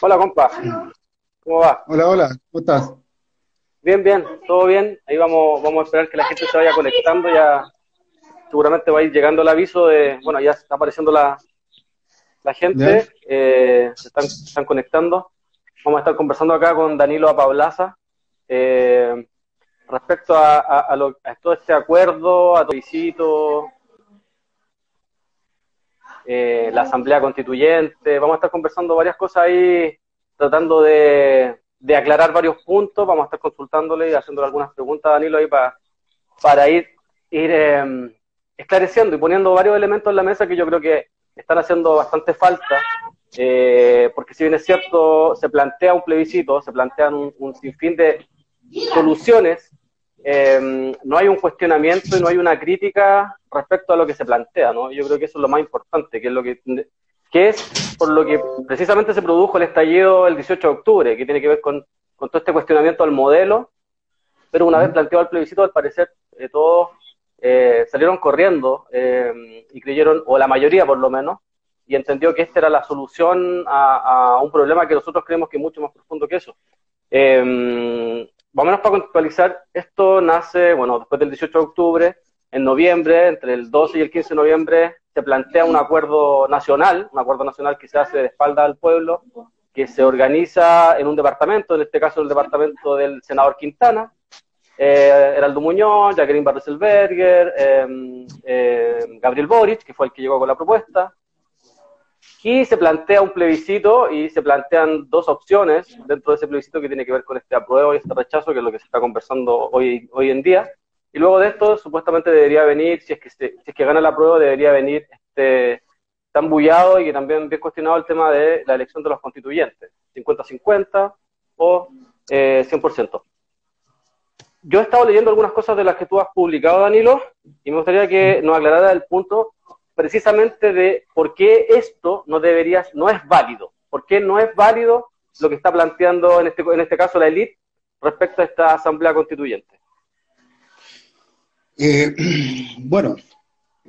Hola, compa. ¿Cómo va? Hola, hola. ¿Cómo estás? Bien, bien. Todo bien. Ahí vamos, vamos a esperar que la gente se vaya conectando. Ya seguramente va a ir llegando el aviso de, bueno, ya está apareciendo la, la gente. Eh, se están, están conectando. Vamos a estar conversando acá con Danilo Apablaza. Eh, respecto a, a, lo, a, todo este acuerdo, a todo visito, eh, la asamblea constituyente, vamos a estar conversando varias cosas ahí, tratando de, aclarar varios puntos, vamos a estar consultándole y haciéndole algunas preguntas a Danilo ahí para, para ir, ir eh, esclareciendo y poniendo varios elementos en la mesa que yo creo que están haciendo bastante falta, eh, porque si bien es cierto, se plantea un plebiscito, se plantean un sinfín de soluciones eh, no hay un cuestionamiento y no hay una crítica respecto a lo que se plantea, ¿no? Yo creo que eso es lo más importante, que es lo que, que es por lo que precisamente se produjo el estallido el 18 de octubre, que tiene que ver con, con todo este cuestionamiento al modelo, pero una vez planteado el plebiscito, al parecer eh, todos eh, salieron corriendo eh, y creyeron, o la mayoría por lo menos, y entendió que esta era la solución a, a un problema que nosotros creemos que es mucho más profundo que eso. Eh, más o menos para contextualizar, esto nace, bueno, después del 18 de octubre, en noviembre, entre el 12 y el 15 de noviembre, se plantea un acuerdo nacional, un acuerdo nacional que se hace de espalda al pueblo, que se organiza en un departamento, en este caso el departamento del senador Quintana, eh, Heraldo Muñoz, Jacqueline Barreselberger, eh, Gabriel Boric, que fue el que llegó con la propuesta, y se plantea un plebiscito y se plantean dos opciones dentro de ese plebiscito que tiene que ver con este apruebo y este rechazo, que es lo que se está conversando hoy, hoy en día. Y luego de esto, supuestamente debería venir, si es que, se, si es que gana la prueba, debería venir este, tan bullado y que también bien cuestionado el tema de la elección de los constituyentes, 50-50 o eh, 100%. Yo he estado leyendo algunas cosas de las que tú has publicado, Danilo, y me gustaría que nos aclarara el punto precisamente de por qué esto no debería, no es válido, por qué no es válido lo que está planteando en este, en este caso la élite respecto a esta asamblea constituyente. Eh, bueno,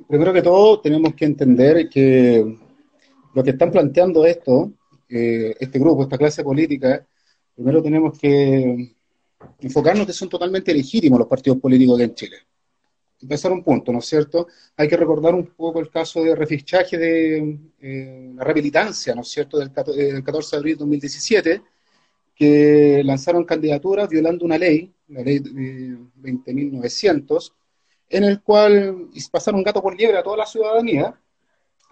primero que todo tenemos que entender que lo que están planteando esto, eh, este grupo, esta clase política, primero tenemos que enfocarnos que son totalmente legítimos los partidos políticos aquí en Chile empezar un punto, ¿no es cierto? Hay que recordar un poco el caso de refichaje de eh, la rehabilitancia, ¿no es cierto?, del, del 14 de abril de 2017, que lanzaron candidaturas violando una ley, la ley de 20.900, en el cual pasaron gato por liebre a toda la ciudadanía,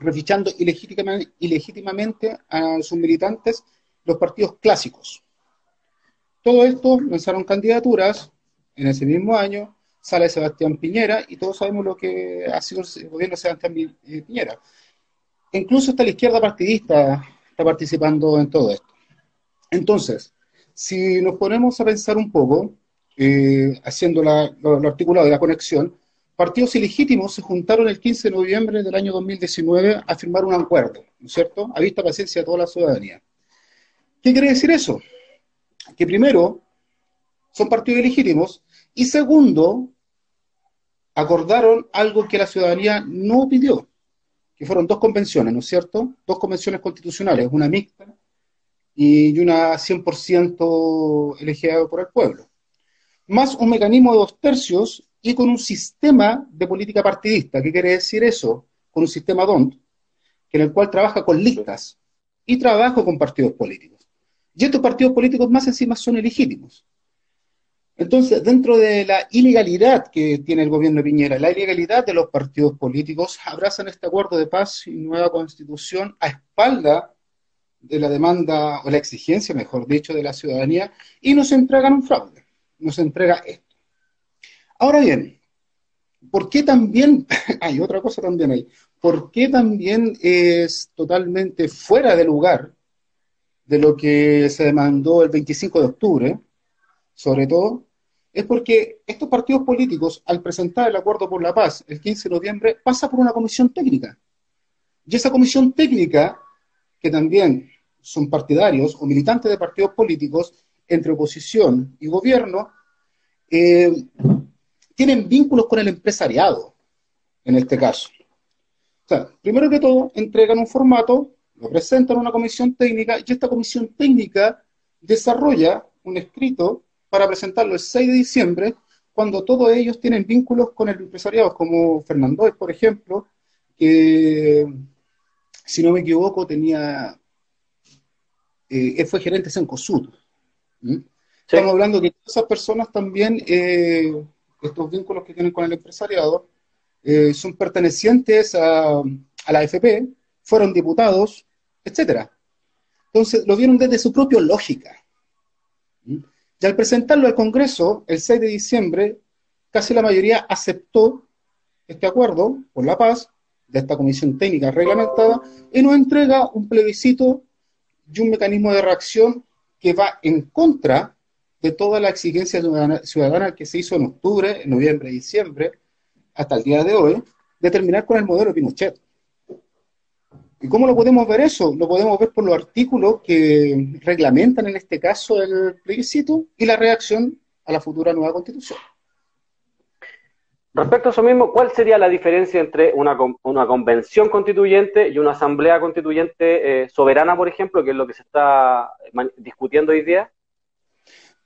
refichando ilegítimamente, ilegítimamente a sus militantes los partidos clásicos. Todo esto lanzaron candidaturas en ese mismo año, sale Sebastián Piñera y todos sabemos lo que ha sido el gobierno de Sebastián eh, Piñera. Incluso hasta la izquierda partidista está participando en todo esto. Entonces, si nos ponemos a pensar un poco, eh, haciendo la, lo, articulado de la conexión, partidos ilegítimos se juntaron el 15 de noviembre del año 2019 a firmar un acuerdo, ¿no es cierto?, a vista paciencia de toda la ciudadanía. ¿Qué quiere decir eso? Que primero, son partidos ilegítimos, y segundo, acordaron algo que la ciudadanía no pidió, que fueron dos convenciones, ¿no es cierto? Dos convenciones constitucionales, una mixta y una 100% elegida por el pueblo. Más un mecanismo de dos tercios y con un sistema de política partidista. ¿Qué quiere decir eso? Con un sistema DONT, en el cual trabaja con listas y trabaja con partidos políticos. Y estos partidos políticos más encima son ilegítimos. Entonces, dentro de la ilegalidad que tiene el gobierno de Piñera, la ilegalidad de los partidos políticos, abrazan este acuerdo de paz y nueva constitución a espalda de la demanda o la exigencia, mejor dicho, de la ciudadanía y nos entregan un fraude, nos entrega esto. Ahora bien, ¿por qué también, hay otra cosa también ahí, por qué también es totalmente fuera de lugar de lo que se demandó el 25 de octubre, sobre todo, es porque estos partidos políticos, al presentar el acuerdo por la paz el 15 de noviembre, pasa por una comisión técnica. Y esa comisión técnica, que también son partidarios o militantes de partidos políticos, entre oposición y gobierno, eh, tienen vínculos con el empresariado, en este caso. primero que todo, entregan un formato, lo presentan a una comisión técnica y esta comisión técnica desarrolla un escrito para presentarlo el 6 de diciembre, cuando todos ellos tienen vínculos con el empresariado, como Fernando, por ejemplo, que, si no me equivoco, tenía, eh, fue gerente en COSUD. Estamos hablando que esas personas también, eh, estos vínculos que tienen con el empresariado, eh, son pertenecientes a, a, la AFP, fueron diputados, etcétera. Entonces, lo vieron desde su propia lógica. Y al presentarlo al Congreso, el 6 de diciembre, casi la mayoría aceptó este acuerdo por la paz de esta comisión técnica reglamentada y nos entrega un plebiscito y un mecanismo de reacción que va en contra de toda la exigencia ciudadana, que se hizo en octubre, noviembre y diciembre, hasta el día de hoy, de terminar con el modelo Pinochet. ¿Y cómo lo podemos ver eso? Lo podemos ver por los artículos que reglamentan en este caso el plebiscito y la reacción a la futura nueva constitución. Respecto a eso mismo, ¿cuál sería la diferencia entre una, una convención constituyente y una asamblea constituyente eh, soberana, por ejemplo, que es lo que se está discutiendo hoy día?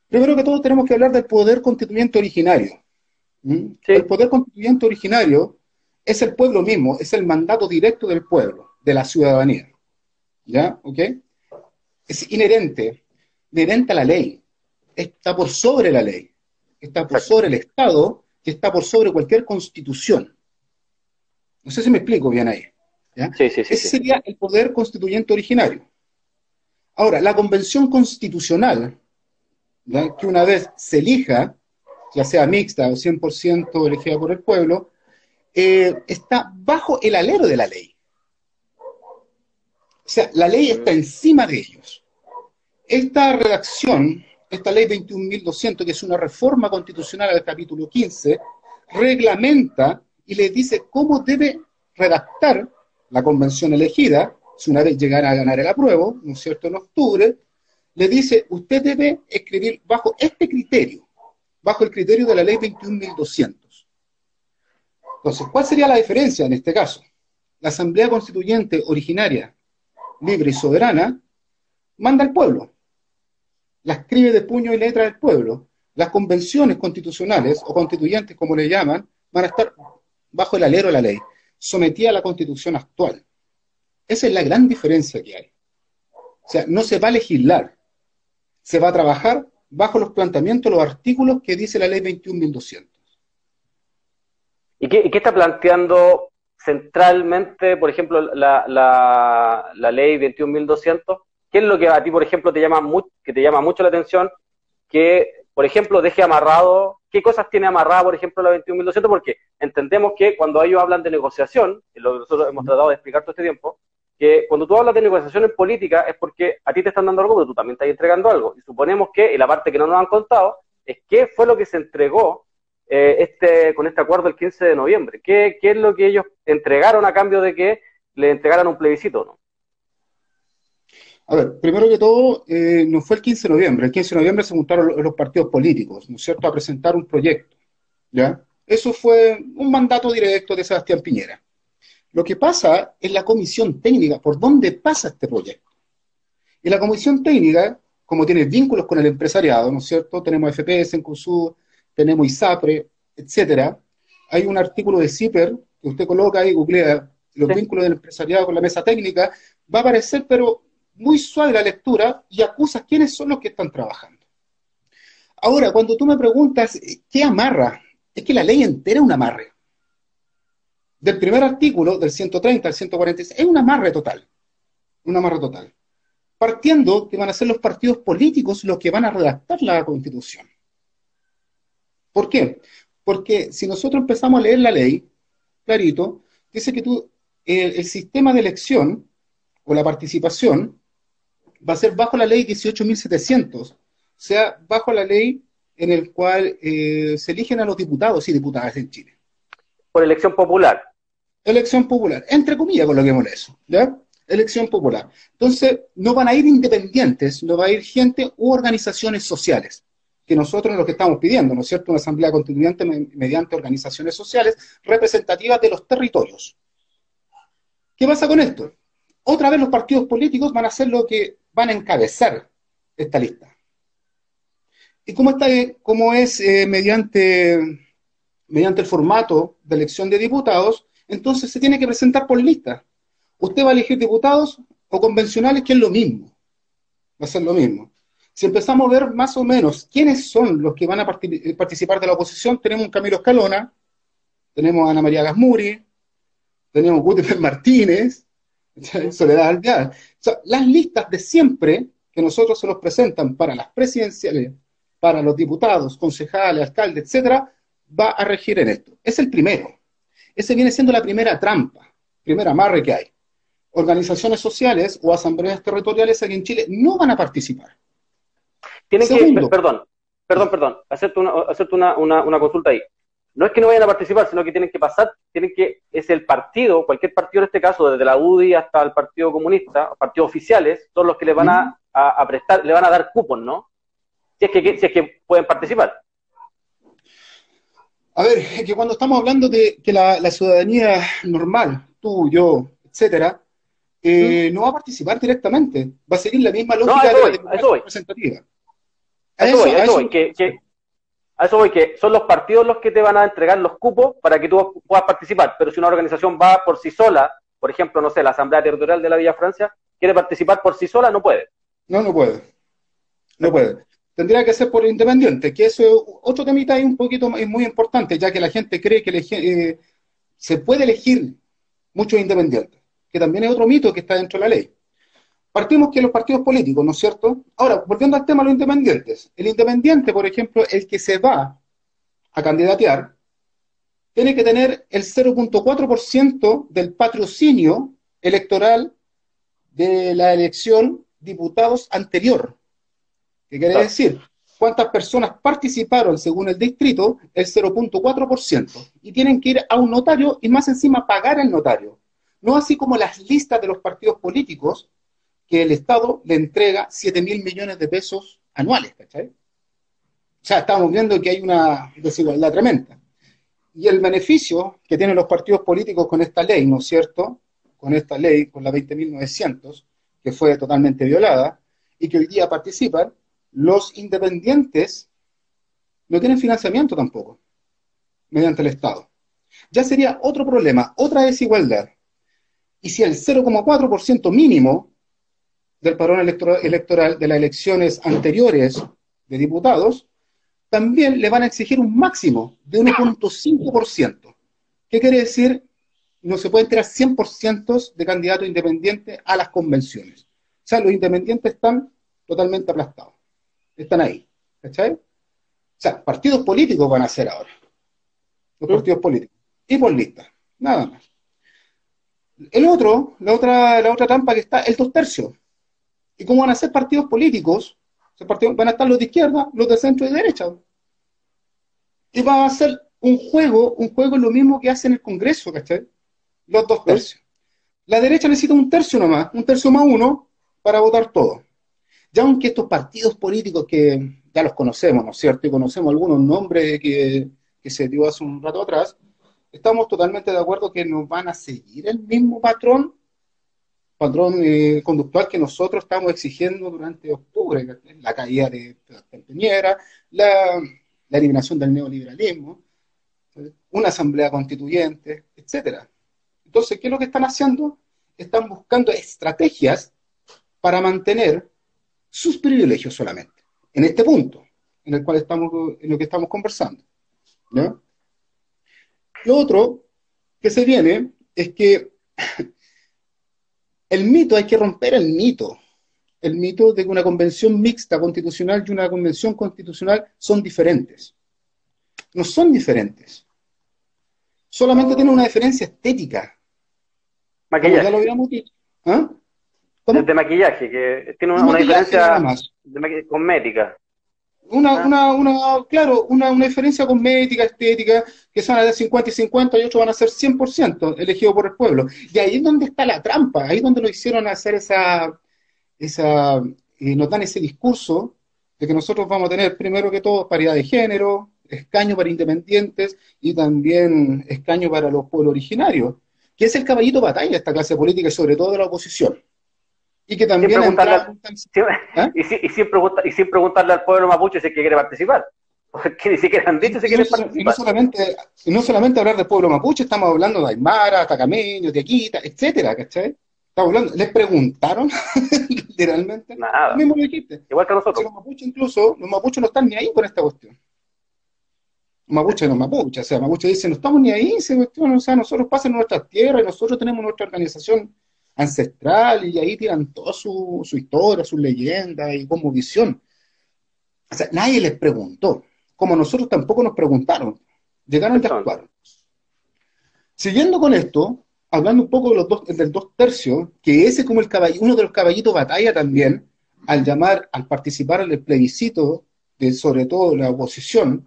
Primero que todo tenemos que hablar del poder constituyente originario. ¿Mm? El poder constituyente originario es el pueblo mismo, es el mandato directo del pueblo de la ciudadanía. ¿Ya? ¿Ok? Es inherente, inherente a la ley. Está por sobre la ley. Está por sobre el Estado, que está por sobre cualquier constitución. No sé si me explico bien ahí. Sí, sí, sí, Ese sería el poder constituyente originario. Ahora, la convención constitucional, que una vez se elija, ya sea mixta o 100% elegida por el pueblo, eh, está bajo el alero de la ley. O sea, la ley está encima de ellos. Esta redacción, esta ley 21.200, que es una reforma constitucional al capítulo 15, reglamenta y le dice cómo debe redactar la convención elegida, si una vez llegara a ganar el apruebo, ¿no es cierto?, en octubre, le dice, usted debe escribir bajo este criterio, bajo el criterio de la ley 21.200. Entonces, ¿cuál sería la diferencia en este caso? La Asamblea Constituyente originaria libre y soberana, manda al pueblo. La escribe de puño y letra del pueblo. Las convenciones constitucionales o constituyentes, como le llaman, van a estar bajo el alero de la ley, sometida a la constitución actual. Esa es la gran diferencia que hay. O sea, no se va a legislar, se va a trabajar bajo los planteamientos, los artículos que dice la ley 21.200. ¿Y qué, ¿Y qué está planteando centralmente, por ejemplo, la, la, la ley 21.200, ¿qué es lo que a ti, por ejemplo, te llama, que te llama mucho la atención? Que, por ejemplo, deje amarrado, ¿qué cosas tiene amarrada, por ejemplo, la 21.200? Porque entendemos que cuando ellos hablan de negociación, lo que nosotros hemos tratado de explicar todo este tiempo, que cuando tú hablas de negociación en política es porque a ti te están dando algo, pero tú también estás entregando algo. Y suponemos que, y la parte que no nos han contado, es qué fue lo que se entregó eh, este, con este acuerdo el 15 de noviembre? ¿Qué, es lo que ellos entregaron a cambio de que le entregaran un plebiscito? ¿no? A ver, primero que todo, eh, no fue el 15 de noviembre. El 15 de noviembre se juntaron los, partidos políticos, ¿no es cierto?, a presentar un proyecto. ¿Ya? Eso fue un mandato directo de Sebastián Piñera. Lo que pasa es la comisión técnica, por dónde pasa este proyecto. Y la comisión técnica, como tiene vínculos con el empresariado, ¿no es cierto? Tenemos FPS en CUSU, tenemos ISAPRE, etcétera. Hay un artículo de CIPER que usted coloca y googlea los vínculos del empresariado con la mesa técnica, va a aparecer, pero muy suave la lectura y acusa quiénes son los que están trabajando. Ahora, cuando tú me preguntas, ¿qué amarra? Es que la ley entera es un amarre. Del primer artículo, del 130 al 146, es un amarre total. Un amarre total. Partiendo que van a ser los partidos políticos los que van a redactar la constitución. ¿Por qué? Porque si nosotros empezamos a leer la ley, clarito, dice que tú, el, sistema de elección o la participación va a ser bajo la ley 18.700, o sea, bajo la ley en el cual eh, se eligen a los diputados y diputadas en Chile. Por elección popular. Elección popular, entre comillas coloquemos eso, ¿ya? Elección popular. Entonces, no van a ir independientes, no va a ir gente u organizaciones sociales que nosotros lo que estamos pidiendo, ¿no es cierto? Una asamblea constituyente mediante organizaciones sociales representativas de los territorios. ¿Qué pasa con esto? Otra vez los partidos políticos van a ser lo que van a encabezar esta lista. ¿Y cómo, está, cómo es eh, mediante, mediante el formato de elección de diputados? Entonces se tiene que presentar por lista. Usted va a elegir diputados o convencionales, que es lo mismo. Va a ser lo mismo. Si empezamos a ver más o menos quiénes son los que van a participar de la oposición, tenemos un Camilo Escalona, tenemos a Ana María Gasmuri, tenemos Gutenberg Martínez, Soledad Alvear. las listas de siempre que nosotros se nos presentan para las presidenciales, para los diputados, concejales, alcaldes, etcétera, va a regir en esto. Es el primero. Ese viene siendo la primera trampa, primera amarre que hay. Organizaciones sociales o asambleas territoriales aquí en Chile no van a participar. Tienen que, perdón, perdón, perdón, hacerte, una, una consulta ahí. No es que no vayan a participar, sino que tienen que pasar, tienen que, es el partido, cualquier partido en este caso, desde la UDI hasta el Partido Comunista, partidos oficiales, todos los que le van a, prestar, le van a dar cupos, ¿no? Si es que, si es que pueden participar. A ver, es que cuando estamos hablando de que la, ciudadanía normal, tú, yo, etcétera, eh, no va a participar directamente, va a seguir la misma lógica de la representativa. Eso voy, eso voy, que, a eso voy, que son los partidos los que te van a entregar los cupos para que tú puedas participar, pero si una organización va por sí sola, por ejemplo, no sé, la Asamblea Territorial de la Villa Francia, quiere participar por sí sola, no puede. No, no puede. No puede. Tendría que ser por independiente, que eso es otro temita ahí un poquito es muy importante, ya que la gente cree que eh, se puede elegir muchos independientes, que también es otro mito que está dentro de la ley. Partimos que los partidos políticos, ¿no es cierto? Ahora, volviendo al tema de los independientes. El independiente, por ejemplo, el que se va a candidatear, tiene que tener el 0.4% del patrocinio electoral de la elección diputados anterior. ¿Qué quiere decir? ¿Cuántas personas participaron según el distrito? El 0.4%. Y tienen que ir a un notario y más encima pagar al notario. No así como las listas de los partidos políticos, que el Estado le entrega 7 mil millones de pesos anuales, ¿cachai? O sea, estamos viendo que hay una desigualdad tremenda. Y el beneficio que tienen los partidos políticos con esta ley, ¿no es cierto? Con esta ley, con la 20.900, que fue totalmente violada, y que hoy día participan, los independientes no tienen financiamiento tampoco, mediante el Estado. Ya sería otro problema, otra desigualdad. Y si el 0,4% mínimo del padrón electoral de las elecciones anteriores de diputados, también le van a exigir un máximo de 1.5%. ¿Qué quiere decir? No se puede entrar 100% de candidatos independientes a las convenciones. O sea, los independientes están totalmente aplastados. Están ahí. ¿Cachai? O sea, partidos políticos van a ser ahora. Los partidos políticos. Y por lista. Nada más. El otro, la otra, la otra trampa que está, el dos tercios. ¿Y cómo van a ser partidos políticos? van a estar los de izquierda, los de centro y de derecha. Y va a ser un juego, un juego lo mismo que hace en el Congreso, ¿cachai? Los dos tercios. La derecha necesita un tercio nomás, un tercio más uno, para votar todo. Ya aunque estos partidos políticos que ya los conocemos, ¿no es cierto? Y conocemos algunos nombres que, que se dio hace un rato atrás, estamos totalmente de acuerdo que nos van a seguir el mismo patrón patrón eh, conductual que nosotros estamos exigiendo durante octubre, la caída de, de la, eliminación del neoliberalismo, una asamblea constituyente, etcétera. Entonces, ¿qué es lo que están haciendo? Están buscando estrategias para mantener sus privilegios solamente, en este punto, en el cual estamos, en lo que estamos conversando. Lo otro que se viene es que el mito, hay que romper el mito. El mito de que una convención mixta constitucional y una convención constitucional son diferentes. No son diferentes. Solamente tienen una diferencia estética. Maquillaje. Ya lo habíamos dicho. ¿Ah? De maquillaje, que tiene una, diferencia cosmética. Una, ah. una, una, claro, una, una diferencia cosmética, estética, que son de 50 y 50 y otros van a ser 100% elegidos por el pueblo. Y ahí es donde está la trampa, ahí es donde lo hicieron hacer esa, esa y nos dan ese discurso de que nosotros vamos a tener primero que todo paridad de género, escaño para independientes y también escaño para los pueblos originarios. que es el caballito batalla de esta clase política y sobre todo de la oposición. Y que también... ¿Ah? y, sin, y, sin preguntarle al pueblo mapuche si quiere participar. Porque ni siquiera han dicho si quieren participar. Y no, solamente, y no solamente hablar del pueblo mapuche, estamos hablando de Aymara, Tacameño, Tequita, etcétera, ¿cachai? Estamos hablando, ¿les preguntaron literalmente? Nada. mismo dijiste. Igual que nosotros. los mapuches incluso, los mapuches no están ni ahí con esta cuestión. Mapuche no mapuche, o sea, mapuche dice, no estamos ni ahí, se cuestión, o sea, nosotros pasan nuestras tierras y nosotros tenemos nuestra organización ancestral y ahí tiran toda su, su historia, sus leyendas y como visión. O sea, nadie les preguntó, como nosotros tampoco nos preguntaron, llegaron y actuaron. Siguiendo con esto, hablando un poco de los dos, del dos tercios, que ese como el caball, uno de los caballitos batalla también, al llamar, al participar en el plebiscito, de sobre todo la oposición,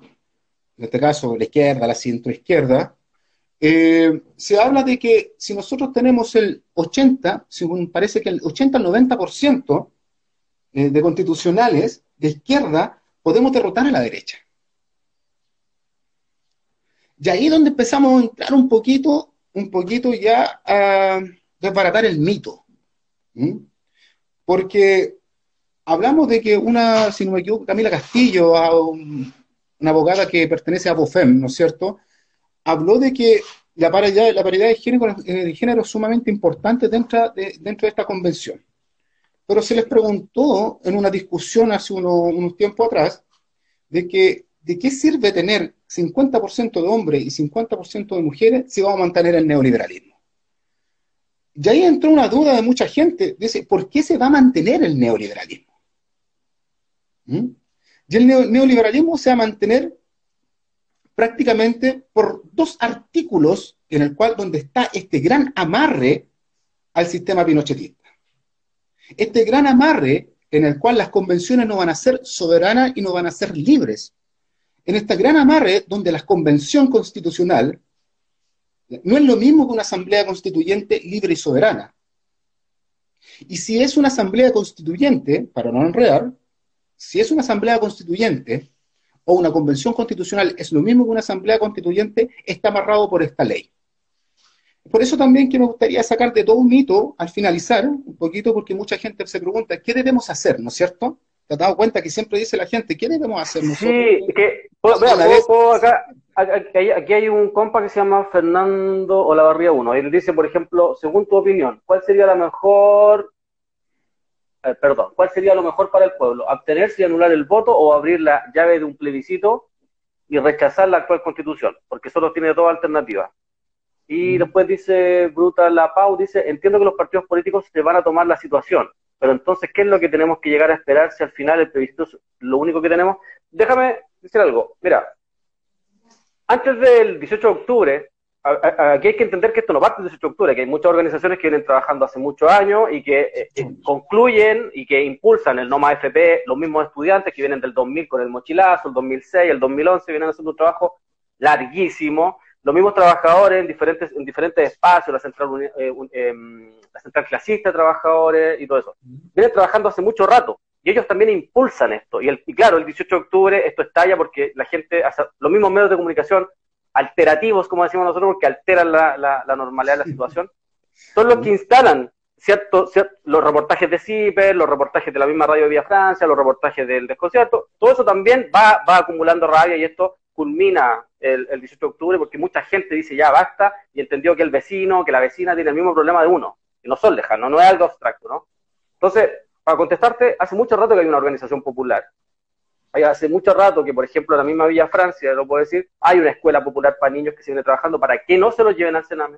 en este caso la izquierda, la centroizquierda, eh, se habla de que si nosotros tenemos el 80, según parece que el 80 al 90% eh, de constitucionales de izquierda, podemos derrotar a la derecha. Y ahí es donde empezamos a entrar un poquito, un poquito ya a desbaratar el mito. Porque hablamos de que una, si no me equivoco, Camila Castillo, una abogada que pertenece a BOFEM, ¿no es cierto?, habló de que la paridad, la paridad de, género, de género es sumamente importante dentro de, dentro de esta convención. Pero se les preguntó en una discusión hace unos tiempos atrás de que de qué sirve tener 50% de hombres y 50% de mujeres si vamos a mantener el neoliberalismo. Y ahí entró una duda de mucha gente, dice, ¿por qué se va a mantener el neoliberalismo? ¿Mm? Y el neoliberalismo se va a mantener prácticamente por dos artículos en el cual donde está este gran amarre al sistema pinochetista. Este gran amarre en el cual las convenciones no van a ser soberanas y no van a ser libres. En este gran amarre donde la convención constitucional no es lo mismo que una asamblea constituyente libre y soberana. Y si es una asamblea constituyente, para no enredar, si es una asamblea constituyente, o una convención constitucional es lo mismo que una asamblea constituyente, está amarrado por esta ley. Por eso también que me gustaría sacar de todo un mito al finalizar, un poquito porque mucha gente se pregunta, ¿qué debemos hacer? ¿No es cierto? ¿Te has dado cuenta que siempre dice la gente, ¿qué debemos hacer nosotros? Sí, que, acá, aquí hay un compa que se llama Fernando Olavarría 1, y él dice, por ejemplo, según tu opinión, ¿cuál sería la mejor eh, perdón, ¿cuál sería lo mejor para el pueblo? ¿Abstenerse y anular el voto o abrir la llave de un plebiscito y rechazar la actual constitución? Porque solo tiene dos alternativas. Y después dice Bruta La Pau, dice, entiendo que los partidos políticos se van a tomar la situación, pero entonces, ¿qué es lo que tenemos que llegar a esperar si al final el plebiscito es lo único que tenemos? Déjame decir algo, mira, antes del 18 de octubre, aquí hay que entender que esto no parte de esa octubre, que hay muchas organizaciones que vienen trabajando hace muchos años y que eh, eh, concluyen y que impulsan el NOMA FP, los mismos estudiantes que vienen del 2000 con el mochilazo, el 2006, el 2011, vienen haciendo un trabajo larguísimo, los mismos trabajadores en diferentes, en diferentes espacios, la central, eh, em, la central clasista de trabajadores y todo eso, vienen trabajando hace mucho rato. Y ellos también impulsan esto. Y, el, y claro, el 18 de octubre esto estalla porque la gente, los mismos medios de comunicación alterativos, como decimos nosotros, porque alteran la, la, normalidad de la situación, son los que instalan cierto, los reportajes de CIPER, los reportajes de la misma radio de Vía Francia, los reportajes del desconcierto, todo eso también va, va acumulando rabia y esto culmina el, el, 18 de octubre porque mucha gente dice ya basta y entendió que el vecino, que la vecina tiene el mismo problema de uno, y no son lejanos, no es algo abstracto, ¿no? Entonces, para contestarte, hace mucho rato que hay una organización popular hace mucho rato que, por ejemplo, en la misma Villa Francia, lo puedo decir, hay una escuela popular para niños que se viene trabajando para que no se los lleven al Sename,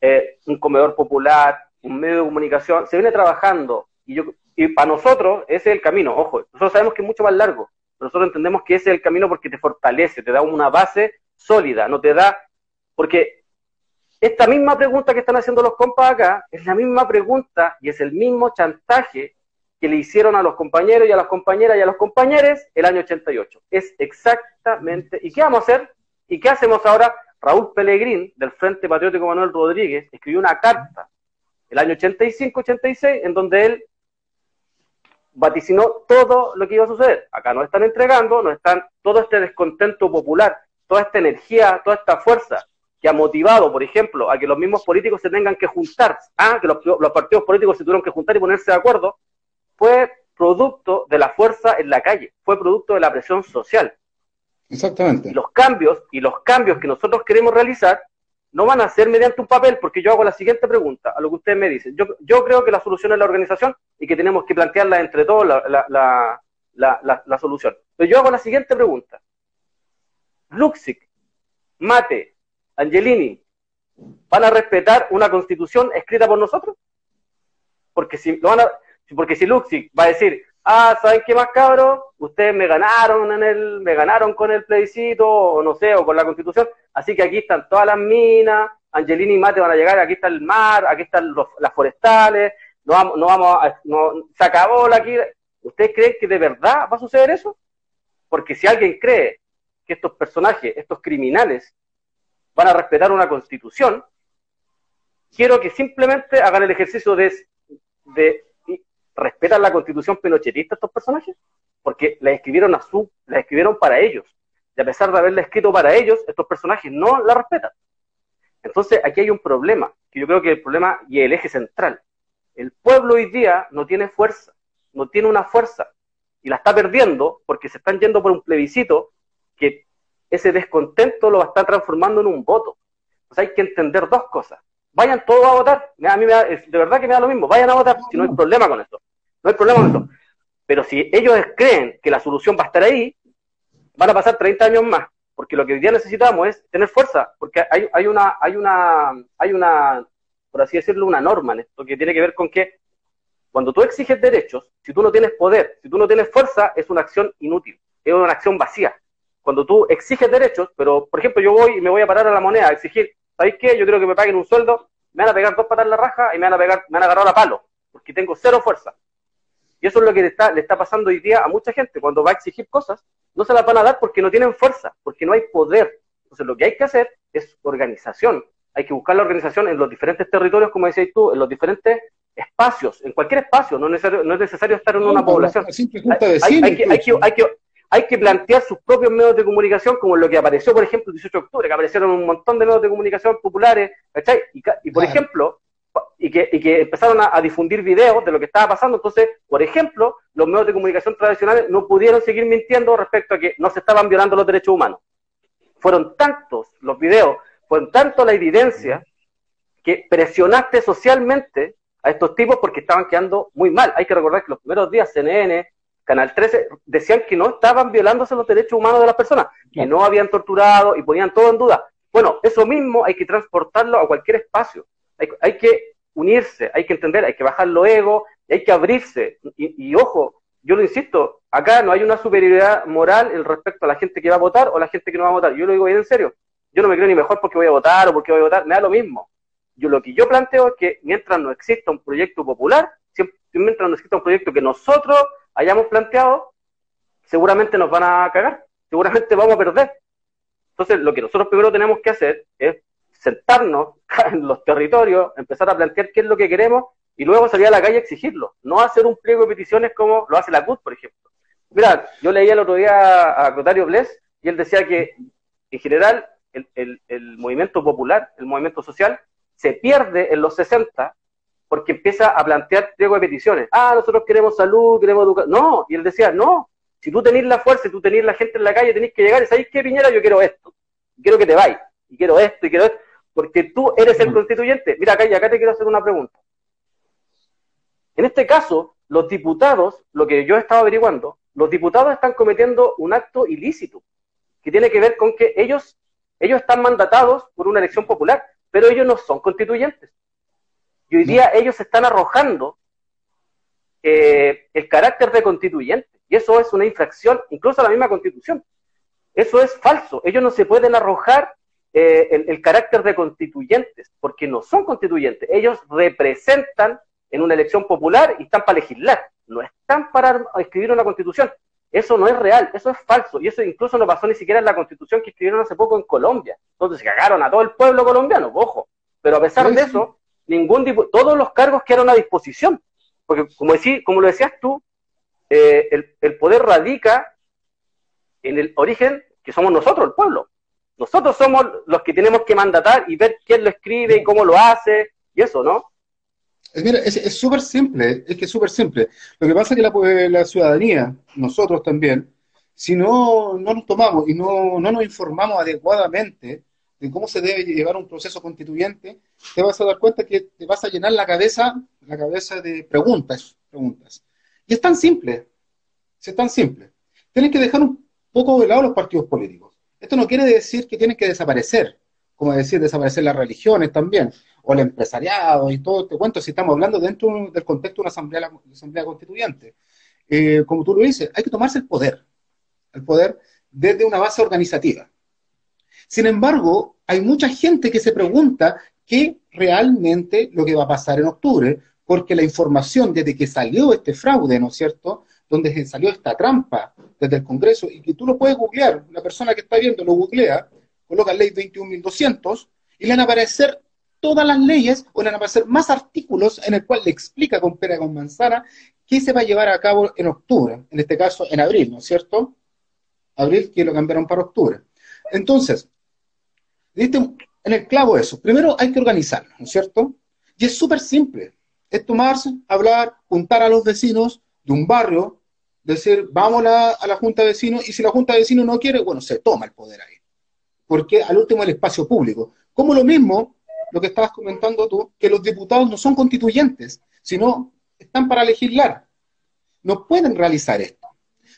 eh, un comedor popular, un medio de comunicación, se viene trabajando. Y, yo, y para nosotros ese es el camino, ojo, nosotros sabemos que es mucho más largo, pero nosotros entendemos que ese es el camino porque te fortalece, te da una base sólida, no te da, porque esta misma pregunta que están haciendo los compas acá es la misma pregunta y es el mismo chantaje que le hicieron a los compañeros y a las compañeras y a los compañeros el año 88. Es exactamente. ¿Y qué vamos a hacer? ¿Y qué hacemos ahora? Raúl Pellegrín, del Frente Patriótico Manuel Rodríguez, escribió una carta el año 85-86 en donde él vaticinó todo lo que iba a suceder. Acá nos están entregando, nos están todo este descontento popular, toda esta energía, toda esta fuerza que ha motivado, por ejemplo, a que los mismos políticos se tengan que juntar, ¿ah? que los, los partidos políticos se tuvieron que juntar y ponerse de acuerdo, fue producto de la fuerza en la calle, fue producto de la presión social. Exactamente. Y los cambios, y los cambios que nosotros queremos realizar no van a ser mediante un papel, porque yo hago la siguiente pregunta a lo que ustedes me dicen. Yo, yo creo que la solución es la organización y que tenemos que plantearla entre todos la, la, la, la, solución. Pero yo hago la siguiente pregunta. Luxic, Mate, Angelini, ¿van a respetar una constitución escrita por nosotros? Porque si lo van a, porque si Luxic va a decir, ah, ¿saben qué más cabros? Ustedes me ganaron en el, me ganaron con el plebiscito, o no sé, o con la constitución, así que aquí están todas las minas, Angelini y Mate van a llegar, aquí está el mar, aquí están las forestales, no vamos, no vamos a, no, se acabó la aquí. ¿Ustedes creen que de verdad va a suceder eso? Porque si alguien cree que estos personajes, estos criminales, van a respetar una constitución, quiero que simplemente hagan el ejercicio de respetan la constitución pinochetista estos personajes, porque la escribieron a su, la escribieron para ellos. Y a pesar de haberla escrito para ellos, estos personajes no la respetan. Entonces, aquí hay un problema, que yo creo que el problema y el eje central. El pueblo hoy día no tiene fuerza, no tiene una fuerza, y la está perdiendo porque se están yendo por un plebiscito que ese descontento lo va a estar transformando en un voto. Entonces hay que entender dos cosas. Vayan todos a votar. A mí me de verdad que me da lo mismo. Vayan a votar si no hay problema con esto. No hay problema con esto. Pero si ellos creen que la solución va a estar ahí, van a pasar 30 años más. Porque lo que hoy día necesitamos es tener fuerza. Porque hay, hay, una, hay, una, hay una, por así decirlo, una norma en esto que tiene que ver con que cuando tú exiges derechos, si tú no tienes poder, si tú no tienes fuerza, es una acción inútil, es una acción vacía. Cuando tú exiges derechos, pero por ejemplo yo voy y me voy a parar a la moneda a exigir, ¿sabéis qué? Yo quiero que me paguen un sueldo, me van a pegar dos patas en la raja y me van a pegar, me van a agarrar a palo, porque tengo cero fuerza. Y eso es lo que le está, le está pasando hoy día a mucha gente. Cuando va a exigir cosas, no se las van a dar porque no tienen fuerza, porque no hay poder. Entonces lo que hay que hacer es organización. Hay que buscar la organización en los diferentes territorios, como decías tú, en los diferentes espacios, en cualquier espacio, no es necesario, no es necesario estar en una población. Hay, que, plantear sus propios medios de comunicación, como lo que apareció, por ejemplo, el 18 de octubre, que aparecieron un montón de medios de comunicación populares, ¿cachai? Y, por ejemplo, y que, y que empezaron a, difundir videos de lo que estaba pasando. Entonces, por ejemplo, los medios de comunicación tradicionales no pudieron seguir mintiendo respecto a que no se estaban violando los derechos humanos. Fueron tantos los videos, fueron tanto la evidencia que presionaste socialmente a estos tipos porque estaban quedando muy mal. Hay que recordar que los primeros días CNN, Canal 13, decían que no estaban violándose los derechos humanos de las personas, que no habían torturado y ponían todo en duda. Bueno, eso mismo hay que transportarlo a cualquier espacio. Hay, que unirse, hay que entender, hay que bajar lo ego, hay que abrirse. Y, ojo, yo lo insisto, acá no hay una superioridad moral en respecto a la gente que va a votar o la gente que no va a votar. Yo lo digo bien en serio. Yo no me creo ni mejor porque voy a votar o porque voy a votar, me da lo mismo. Yo lo que yo planteo es que mientras no exista un proyecto popular, mientras no exista un proyecto que nosotros hayamos planteado, seguramente nos van a cagar, seguramente vamos a perder. Entonces, lo que nosotros primero tenemos que hacer es sentarnos en los territorios, empezar a plantear qué es lo que queremos y luego salir a la calle a exigirlo. No hacer un pliego de peticiones como lo hace la CUT, por ejemplo. Mira, yo leía el otro día a Clotario Bles y él decía que en general el, el, movimiento popular, el movimiento social, se pierde en los 60 porque empieza a plantear pliego de peticiones. Ah, nosotros queremos salud, queremos educación. No, y él decía, no, si tú tenés la fuerza, y tú tenés la gente en la calle, tenés que llegar y sabéis qué, Piñera, yo quiero esto, quiero que te vayas, y quiero esto, y quiero esto porque tú eres el constituyente. Mira, acá, acá te quiero hacer una pregunta. En este caso, los diputados, lo que yo he estado averiguando, los diputados están cometiendo un acto ilícito, que tiene que ver con que ellos, ellos están mandatados por una elección popular, pero ellos no son constituyentes. Y hoy día ellos están arrojando eh, el carácter de constituyente. Y eso es una infracción, incluso a la misma constitución. Eso es falso. Ellos no se pueden arrojar eh, el, carácter de constituyentes, porque no son constituyentes, ellos representan en una elección popular y están para legislar, no están para escribir una constitución. Eso no es real, eso es falso, y eso incluso no pasó ni siquiera en la constitución que escribieron hace poco en Colombia, donde se cagaron a todo el pueblo colombiano, ojo, pero a pesar de eso, ningún todos los cargos quedaron a disposición, porque como, decí, como lo decías tú, eh, el poder radica en el origen que somos nosotros, el pueblo. Nosotros somos los que tenemos que mandatar y ver quién lo escribe y cómo lo hace, y eso, ¿no? Mira, es súper simple, es que es súper simple. Lo que pasa es que la, pues, la, ciudadanía, nosotros también, si no, no nos tomamos y no, no nos informamos adecuadamente de cómo se debe llevar un proceso constituyente, te vas a dar cuenta que te vas a llenar la cabeza, la cabeza de preguntas, preguntas. Y es tan simple, es tan simple. Tienen que dejar un poco de lado los partidos políticos. Esto no quiere decir que tienen que desaparecer, como decir, desaparecer las religiones también, o el empresariado y todo este cuento, si estamos hablando dentro del contexto de una asamblea, constituyente. Eh, como tú lo dices, hay que tomarse el poder, el poder desde una base organizativa. Sin embargo, hay mucha gente que se pregunta qué realmente lo que va a pasar en octubre, porque la información desde que salió este fraude, ¿no es cierto?, donde salió esta trampa desde el Congreso, y que tú lo puedes googlear, la persona que está viendo lo googlea, coloca ley 21.200, y le van a aparecer todas las leyes, o le van a aparecer más artículos en el cual le explica con pera con manzana qué se va a llevar a cabo en octubre, en este caso en abril, ¿no es cierto? Abril que lo cambiaron para octubre. Entonces, en el clavo eso. Primero hay que organizarlo, ¿no es cierto? Y es súper simple. Es tomarse, hablar, juntar a los vecinos de un barrio, decir, vamos a, la junta de vecinos, y si la junta de vecinos no quiere, bueno, se toma el poder ahí. Porque al último el espacio público. Como lo mismo, lo que estabas comentando tú, que los diputados no son constituyentes, sino están para legislar. No pueden realizar esto.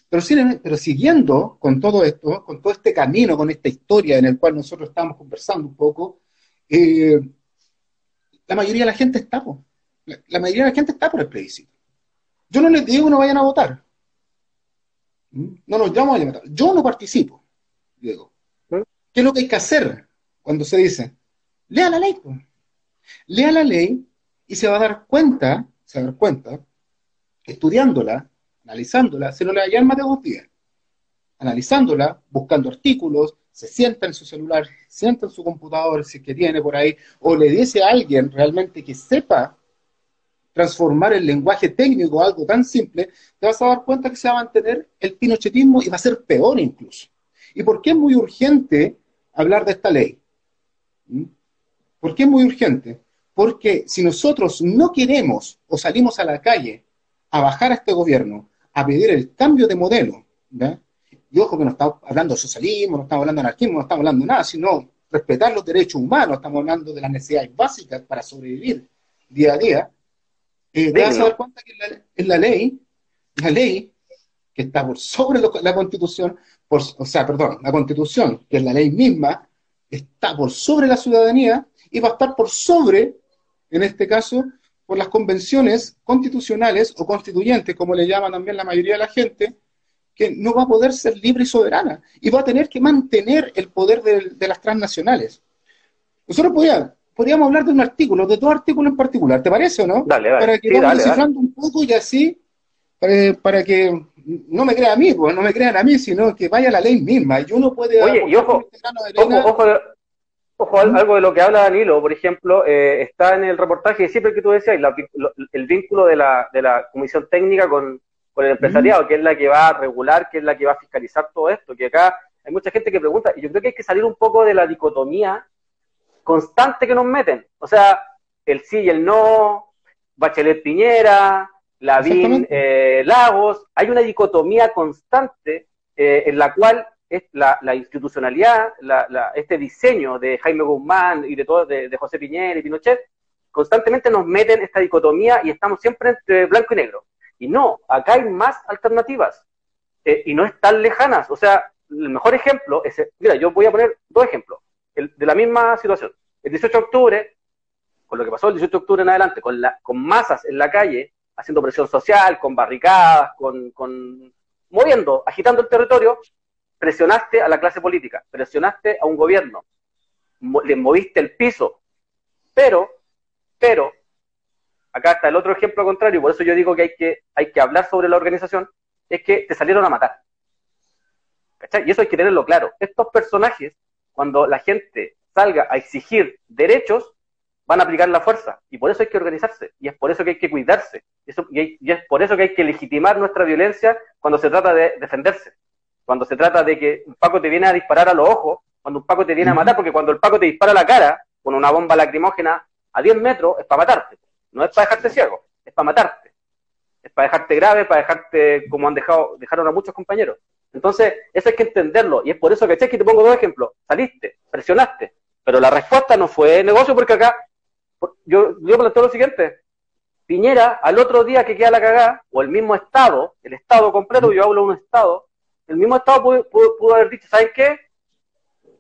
Pero, siguiendo con todo esto, con todo este camino, con esta historia en el cual nosotros estamos conversando un poco, eh, la mayoría de la gente está, la, mayoría de la gente está por el plebiscito. Yo no les digo que no vayan a votar. ¿Mm? No nos llamo a votar. Yo no participo, digo. ¿Eh? ¿Qué es lo que hay que hacer cuando se dice? Lea la ley. Lea la ley y se va a dar cuenta, se va a dar cuenta, estudiándola, analizándola, se lo le más de dos días. Analizándola, buscando artículos, se sienta en su celular, se sienta en su computador, si es que tiene por ahí, o le dice a alguien realmente que sepa transformar el lenguaje técnico a algo tan simple, te vas a dar cuenta que se va a mantener el pinochetismo y va a ser peor incluso. ¿Y por qué es muy urgente hablar de esta ley? ¿Mm? ¿Por qué es muy urgente? Porque si nosotros no queremos o salimos a la calle a bajar a este gobierno a pedir el cambio de modelo. Y ojo que no estamos hablando de socialismo, no estamos hablando de anarquismo, no estamos hablando de nada, sino respetar los derechos humanos, estamos hablando de las necesidades básicas para sobrevivir día a día. Eh, te vas a dar cuenta que en la, ley, la ley que está por sobre la constitución, por, o sea, perdón, la constitución, que es la ley misma, está por sobre la ciudadanía y va a estar por sobre, en este caso, por las convenciones constitucionales o constituyentes, como le llaman también la mayoría de la gente, que no va a poder ser libre y soberana y va a tener que mantener el poder de, las transnacionales. Nosotros podríamos, hablar de un artículo, de dos artículos en particular, ¿te parece o no? Dale, dale. Para que vamos descifrando un poco y así, para, que no me crean a mí, pues, no me crean a mí, sino que vaya la ley misma. Y uno puede... Oye, y ojo, ojo, ojo, Ojo, algo de lo que habla Danilo, por ejemplo, eh, está en el reportaje, siempre que tú decías, el vínculo de la, de la comisión técnica con, el empresariado, que es la que va a regular, que es la que va a fiscalizar todo esto, que acá hay mucha gente que pregunta, y yo creo que hay que salir un poco de la dicotomía constante que nos meten. O sea, el sí y el no, Bachelet Piñera, Lavín eh, Lagos, hay una dicotomía constante eh, en la cual la, institucionalidad, este diseño de Jaime Guzmán y de, todo, de, José Piñera y Pinochet, constantemente nos meten esta dicotomía y estamos siempre entre blanco y negro. Y no, acá hay más alternativas eh, y no están lejanas. O sea, el mejor ejemplo es, mira, yo voy a poner dos ejemplos de la misma situación. El 18 de octubre, con lo que pasó el 18 de octubre en adelante, con, la, con masas en la calle, haciendo presión social, con barricadas, con, con moviendo, agitando el territorio, presionaste a la clase política, presionaste a un gobierno, le moviste el piso, pero, pero, acá está el otro ejemplo contrario, por eso yo digo que hay que, hay que hablar sobre la organización, es que te salieron a matar. ¿Cachai? Y eso hay que tenerlo claro. Estos personajes, cuando la gente salga a exigir derechos, van a aplicar la fuerza. Y por eso hay que organizarse. Y es por eso que hay que cuidarse. y, y es por eso que hay que legitimar nuestra violencia cuando se trata de defenderse cuando se trata de que un Paco te viene a disparar a los ojos, cuando un Paco te viene a matar, porque cuando el Paco te dispara la cara con una bomba lacrimógena a 10 metros, es para matarte, no es para dejarte ciego, es para matarte, es para dejarte grave, para dejarte como han dejado, dejaron a muchos compañeros. Entonces, eso hay que entenderlo, y es por eso que, que te pongo dos ejemplos, saliste, presionaste, pero la respuesta no fue negocio, porque acá, yo, yo planteo lo siguiente, Piñera, al otro día que queda la cagada, o el mismo Estado, el Estado completo, yo hablo de un Estado, el mismo Estado pudo, haber dicho, ¿saben qué?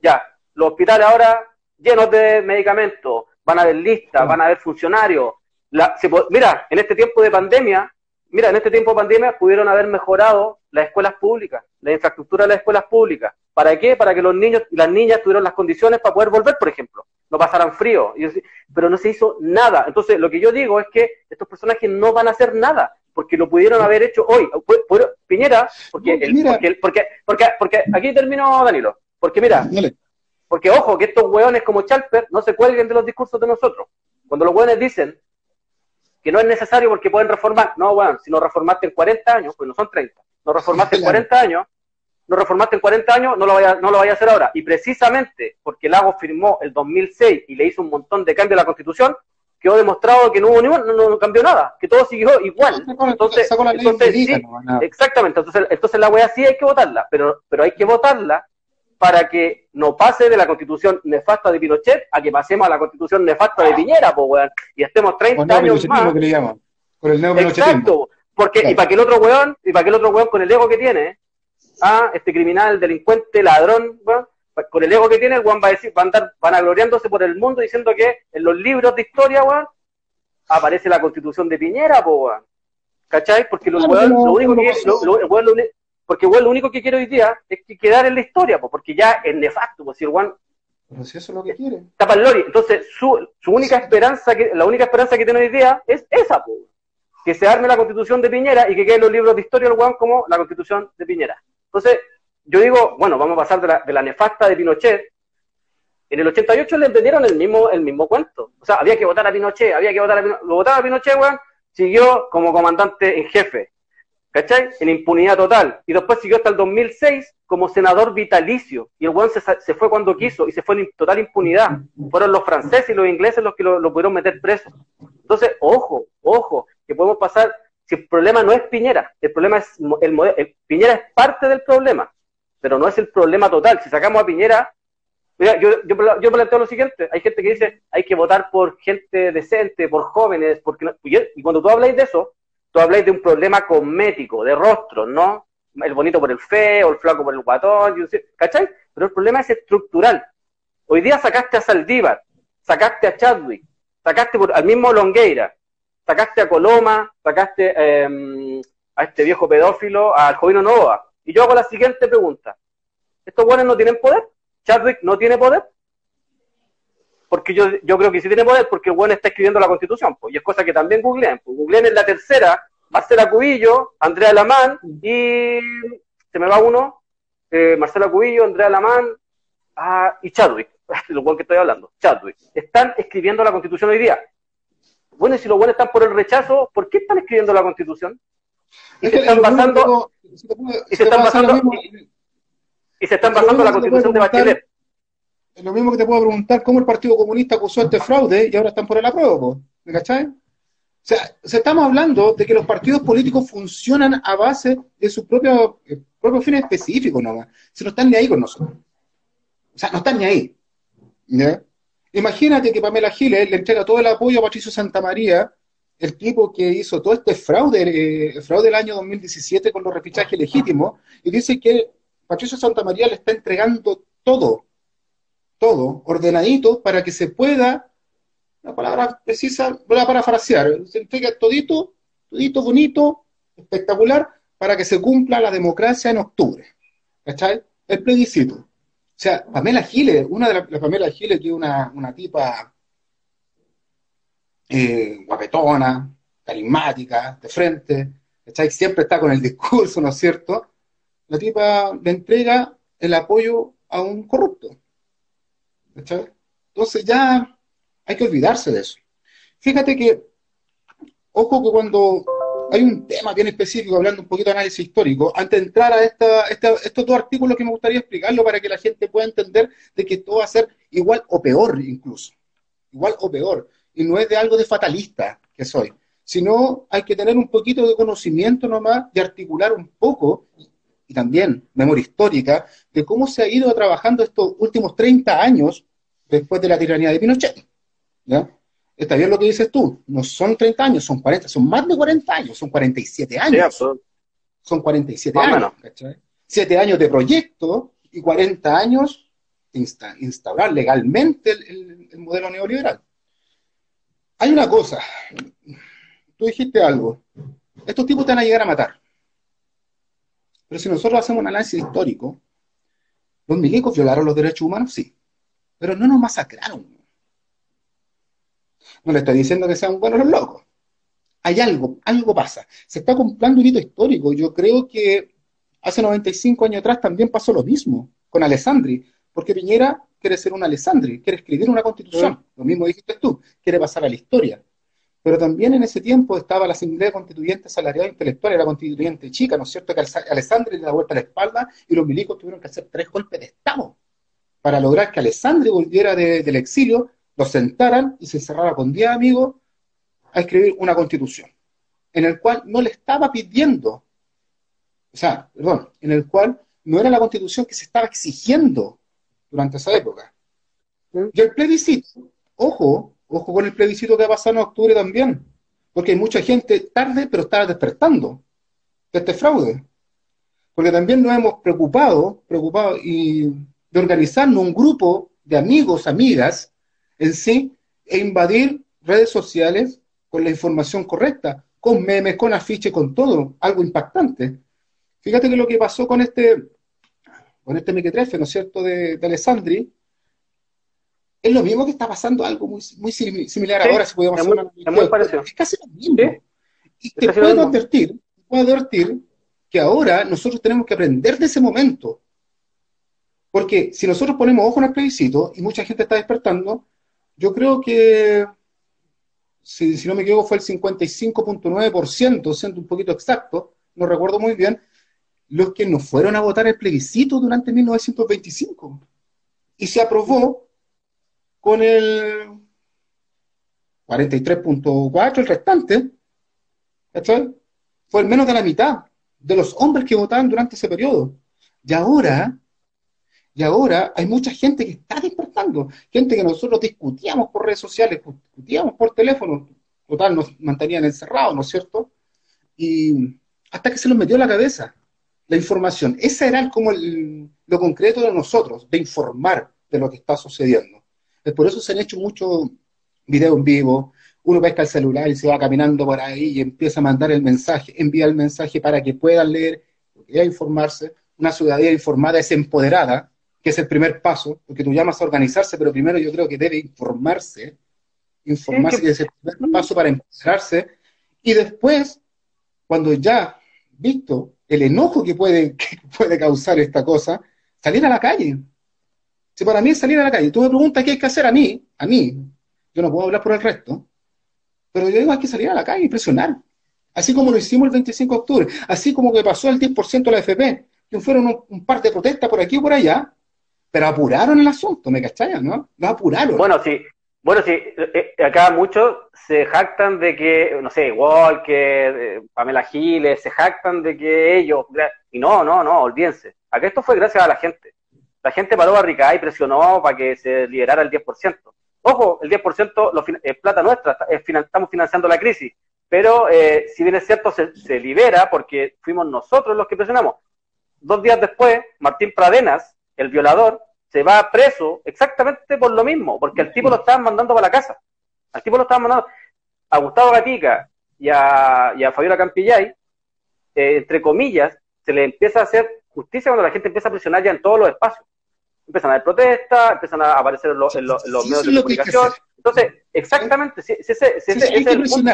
Ya, los hospitales ahora llenos de medicamentos, van a haber listas, van a haber funcionarios. mira, en este tiempo de pandemia, mira, en este tiempo de pandemia pudieron haber mejorado las escuelas públicas, la infraestructura de las escuelas públicas. ¿Para qué? Para que los niños y las niñas tuvieran las condiciones para poder volver, por ejemplo, no pasaran frío. Pero no se hizo nada. Entonces, lo que yo digo es que estos personajes no van a hacer nada, porque lo pudieron haber hecho hoy. Piñera, porque, porque, porque, porque, aquí termino, Danilo. Porque mira, porque ojo, que estos hueones como Chalper no se cuelguen de los discursos de nosotros. Cuando los hueones dicen que no es necesario porque pueden reformar, no, weón, si no reformaste en 40 años, pues no son 30, no reformaste en 40 años, no reformaste en 40 años, no lo vaya, no lo vaya a hacer ahora. Y precisamente porque Lago firmó el 2006 y le hizo un montón de cambios a la Constitución, quedó demostrado que no hubo ningún, no, cambió nada, que todo siguió igual. Entonces, entonces sí, exactamente, entonces, entonces la weá sí hay que votarla, pero, pero hay que votarla para que no pase de la constitución nefasta de Pinochet a que pasemos a la constitución nefasta de Piñera, po, weón, y estemos 30 años más. Que le llaman, con el Exacto, porque, y para que el otro weón, y para que el otro weón con el ego que tiene, ah, este criminal, delincuente, ladrón, con el ego que tiene, el weón va a decir, va a andar, van a gloriándose por el mundo diciendo que en los libros de historia, weón, aparece la constitución de Piñera, po, weón. ¿Cachai? Porque lo, lo único que, porque weón, lo único que quiere hoy día es que quedar en la historia, po, porque ya es nefasto, pues si el weón pero si eso es lo que quiere. Tapa el lori. Entonces, su, su única esperanza, que, la única esperanza que tiene hoy día es esa, po, que se arme la constitución de Piñera y que queden los libros de historia el weón como la constitución de Piñera. Entonces, yo digo, bueno, vamos a pasar de la, de la nefasta de Pinochet. En el 88 le vendieron el mismo, el mismo cuento. O sea, había que votar a Pinochet, había que votar a Pinochet. Lo votaba a Pinochet, weón, siguió como comandante en jefe. ¿Cachai? En impunidad total. Y después siguió hasta el 2006 como senador vitalicio. Y el weón se, se fue cuando quiso y se fue en total impunidad. Fueron los franceses y los ingleses los que lo, lo pudieron meter preso. Entonces, ojo, ojo, que podemos pasar si el problema no es Piñera, el problema es el modelo. Piñera es parte del problema, pero no es el problema total. Si sacamos a Piñera, mira, yo, yo, yo planteo lo siguiente: hay gente que dice hay que votar por gente decente, por jóvenes, porque y cuando tú habláis de eso, tú habláis de un problema cosmético, de rostro, ¿no? El bonito por el feo, el flaco por el guatón, ¿cachai? Pero el problema es estructural. Hoy día sacaste a Saldívar, sacaste a Chadwick, sacaste al mismo Longueira, sacaste a Coloma, sacaste em, a este viejo pedófilo, al Jovino Nova. Y yo hago la siguiente pregunta. ¿Estos buenos no tienen poder? ¿Chadwick no tiene poder? Porque yo, yo creo que sí tiene poder porque el bueno está escribiendo la constitución, pues, y es cosa que también googleen. Pues, googleen en la tercera, Marcela Cubillo, Andrea Lamán y se me va uno, eh, Marcela Cubillo, Andrea Lamán ah, y Chadwick, lo cual que estoy hablando, Chadwick, están escribiendo la constitución hoy día. Bueno, y si los buenos están por el rechazo, ¿por qué están escribiendo la constitución? Y se están basando, y se están basando, y se están basando la constitución de Bachelet. Lo mismo que te puedo preguntar cómo el Partido Comunista acusó este fraude y ahora están por el apruebo, ¿me cachai? O sea, estamos hablando de que los partidos políticos funcionan a base de su propio, eh, propio fin específico nomás. Si no están ni ahí con nosotros. O sea, no están ni ahí. Imagínate que Pamela Giles le entrega todo el apoyo a Patricio Santamaría, el tipo que hizo todo este fraude, eh, fraude del año 2017 con los refichajes legítimos, y dice que Patricio Santamaría le está entregando todo, todo, ordenadito, para que se pueda, la palabra precisa, voy a parafrasear, se entrega todito, todito bonito, espectacular, para que se cumpla la democracia en octubre. ¿Cachai? El plebiscito. O sea, Pamela Giles, una de las la Pamela Giles, que es una, una tipa eh, guapetona, carismática, de frente, siempre está con el discurso, ¿no es cierto? La tipa le entrega el apoyo a un corrupto. Entonces ya hay que olvidarse de eso. Fíjate que, ojo que cuando hay un tema bien específico, hablando un poquito de análisis histórico, antes de entrar a esta, estos dos artículos que me gustaría explicarlo para que la gente pueda entender de que esto va a ser igual o peor incluso, igual o peor, y no es de algo de fatalista que soy, sino hay que tener un poquito de conocimiento nomás y articular un poco, y también memoria histórica, de cómo se ha ido trabajando estos últimos 30 años después de la tiranía de Pinochet. ¿ya? Está bien lo que dices tú, no son 30 años, son 40, son más de 40 años, son 47 años. son 47 años, ¿cachai? 7 años de proyecto y 40 años insta instaurar legalmente el, el modelo neoliberal. Hay una cosa, tú dijiste algo, estos tipos te van a llegar a matar. Pero si nosotros hacemos un análisis histórico, los milicos violaron los derechos humanos, sí, pero no nos masacraron. No le estoy diciendo que sean buenos los locos. Hay algo, algo pasa. Se está cumpliendo un hito histórico. Yo creo que hace 95 años atrás también pasó lo mismo con Alessandri, porque Piñera quiere ser un Alessandri, quiere escribir una constitución. Lo mismo dijiste tú, quiere pasar a la historia. Pero también en ese tiempo estaba la Asamblea Constituyente Salarial Intelectual, era constituyente chica, ¿no es cierto? Que Alessandri le da vuelta a la espalda y los milicos tuvieron que hacer tres golpes de Estado para lograr que Alessandri volviera del exilio lo sentaran y se cerrara con 10 amigos a escribir una constitución, en el cual no le estaba pidiendo, o sea, perdón, en el cual no era la constitución que se estaba exigiendo durante esa época. ¿Mm? Y el plebiscito, ojo, ojo con el plebiscito que va a pasar en octubre también, porque hay mucha gente tarde, pero está despertando de este fraude. Porque también nos hemos preocupado, preocupado y de organizarnos un grupo de amigos, amigas, en sí e invadir redes sociales con la información correcta, con memes, con afiches, con todo, algo impactante. Fíjate que lo que pasó con este, con este mequetrefe, ¿no es cierto?, de, de Alessandri, es lo mismo que está pasando algo muy, muy similar ahora, si podemos hacer una Es casi lo mismo. Y te puedo advertir, puedo advertir que ahora nosotros tenemos que aprender de ese momento. Porque si nosotros ponemos ojo en el plebiscito y mucha gente está despertando, yo creo que, si, no me equivoco, fue el 55.9%, siendo un poquito exacto, no recuerdo muy bien, los que no fueron a votar el plebiscito durante 1925. Y se aprobó con el 43.4, el restante, Fue el menos de la mitad de los hombres que votaban durante ese periodo. Y ahora y ahora hay mucha gente que está despertando, gente que nosotros discutíamos por redes sociales, discutíamos por teléfono, total, nos mantenían encerrados, ¿no es cierto? Y hasta que se nos metió en la cabeza la información. Ese era como lo concreto de nosotros, de informar de lo que está sucediendo. Por eso se han hecho muchos videos en vivo, uno pesca el celular y se va caminando por ahí y empieza a mandar el mensaje, envía el mensaje para que puedan leer, a informarse. Una ciudadanía informada es empoderada, que es el primer paso, porque tú llamas a organizarse, pero primero yo creo que debe informarse, informarse, que... es el primer paso para empoderarse, y después, cuando ya visto el enojo que puede, que puede causar esta cosa, salir a la calle. Si para mí es salir a la calle, tú me preguntas qué hay que hacer a mí, a mí, yo no puedo hablar por el resto, pero yo digo hay que salir a la calle y presionar. Así como lo hicimos el 25 de octubre, así como que pasó el 10% de la FP, que fueron un, un par de protestas por aquí y por allá, pero apuraron el asunto, ¿me cachai? ¿No? Lo apuraron. Bueno, sí. Bueno, sí, eh, eh, acá muchos se jactan de que, no sé, Walker, eh, Pamela Giles, se jactan de que ellos, y no, no, no, olvídense. Acá esto fue gracias a la gente. La gente paró a y presionó para que se liberara el 10%. Ojo, el 10% es plata nuestra, estamos financiando la crisis. Pero si bien es cierto, se, libera porque fuimos nosotros los que presionamos. Dos días después, Martín Pradenas, el violador, se va preso exactamente por lo mismo, porque el tipo lo estaban mandando para la casa. Al tipo lo estaban mandando a Gustavo Gatica y a, y a Fabiola Campillay, eh, entre comillas, se le empieza a hacer justicia cuando la gente empieza a presionar ya en todos los espacios. Empiezan a haber protestas, empiezan a aparecer en, los medios de comunicación. Entonces, exactamente, si,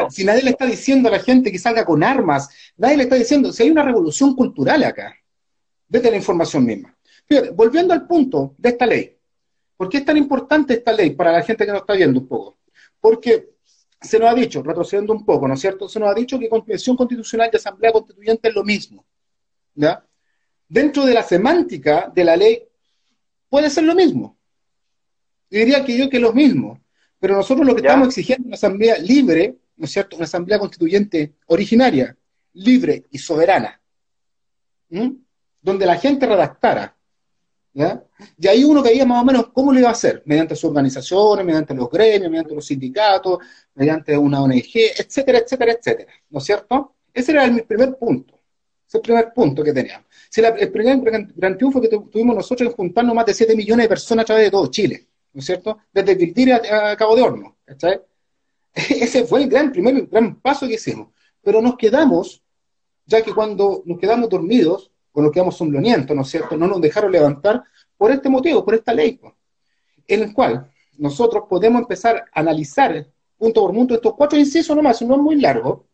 si nadie le está diciendo a la gente que salga con armas, nadie le está diciendo, si hay una revolución cultural acá, vete la información misma volviendo al punto de esta ley. ¿Por qué es tan importante esta ley para la gente que nos está viendo un poco? Porque se nos ha dicho, retrocediendo un poco, ¿no es cierto? Se nos ha dicho que convención constitucional y asamblea constituyente es lo mismo. ¿ya? Dentro de la semántica de la ley puede ser lo mismo. diría que yo que es lo mismo. Pero nosotros lo que estamos exigiendo es una asamblea libre, ¿no es cierto? Una asamblea constituyente originaria, libre y soberana, donde la gente redactara. ¿ya? Y ahí uno veía más o menos cómo lo iba a hacer, mediante sus organizaciones, mediante los gremios, mediante los sindicatos, mediante una ONG, etcétera, etcétera, etcétera. ¿No es cierto? Ese era el primer punto. Es el primer punto que teníamos. Si el primer gran, triunfo que tuvimos nosotros es juntarnos más de 7 millones de personas a través de todo Chile, ¿no es cierto? Desde Viltir a, Cabo de Horno, ¿cachai? Ese fue el gran primer gran paso que hicimos. Pero nos quedamos, ya que cuando nos quedamos dormidos, o nos quedamos somnolientos, ¿no es cierto? No nos dejaron levantar por este motivo, por esta ley, en el cual nosotros podemos empezar a analizar punto por punto estos cuatro incisos nomás, no es muy largo,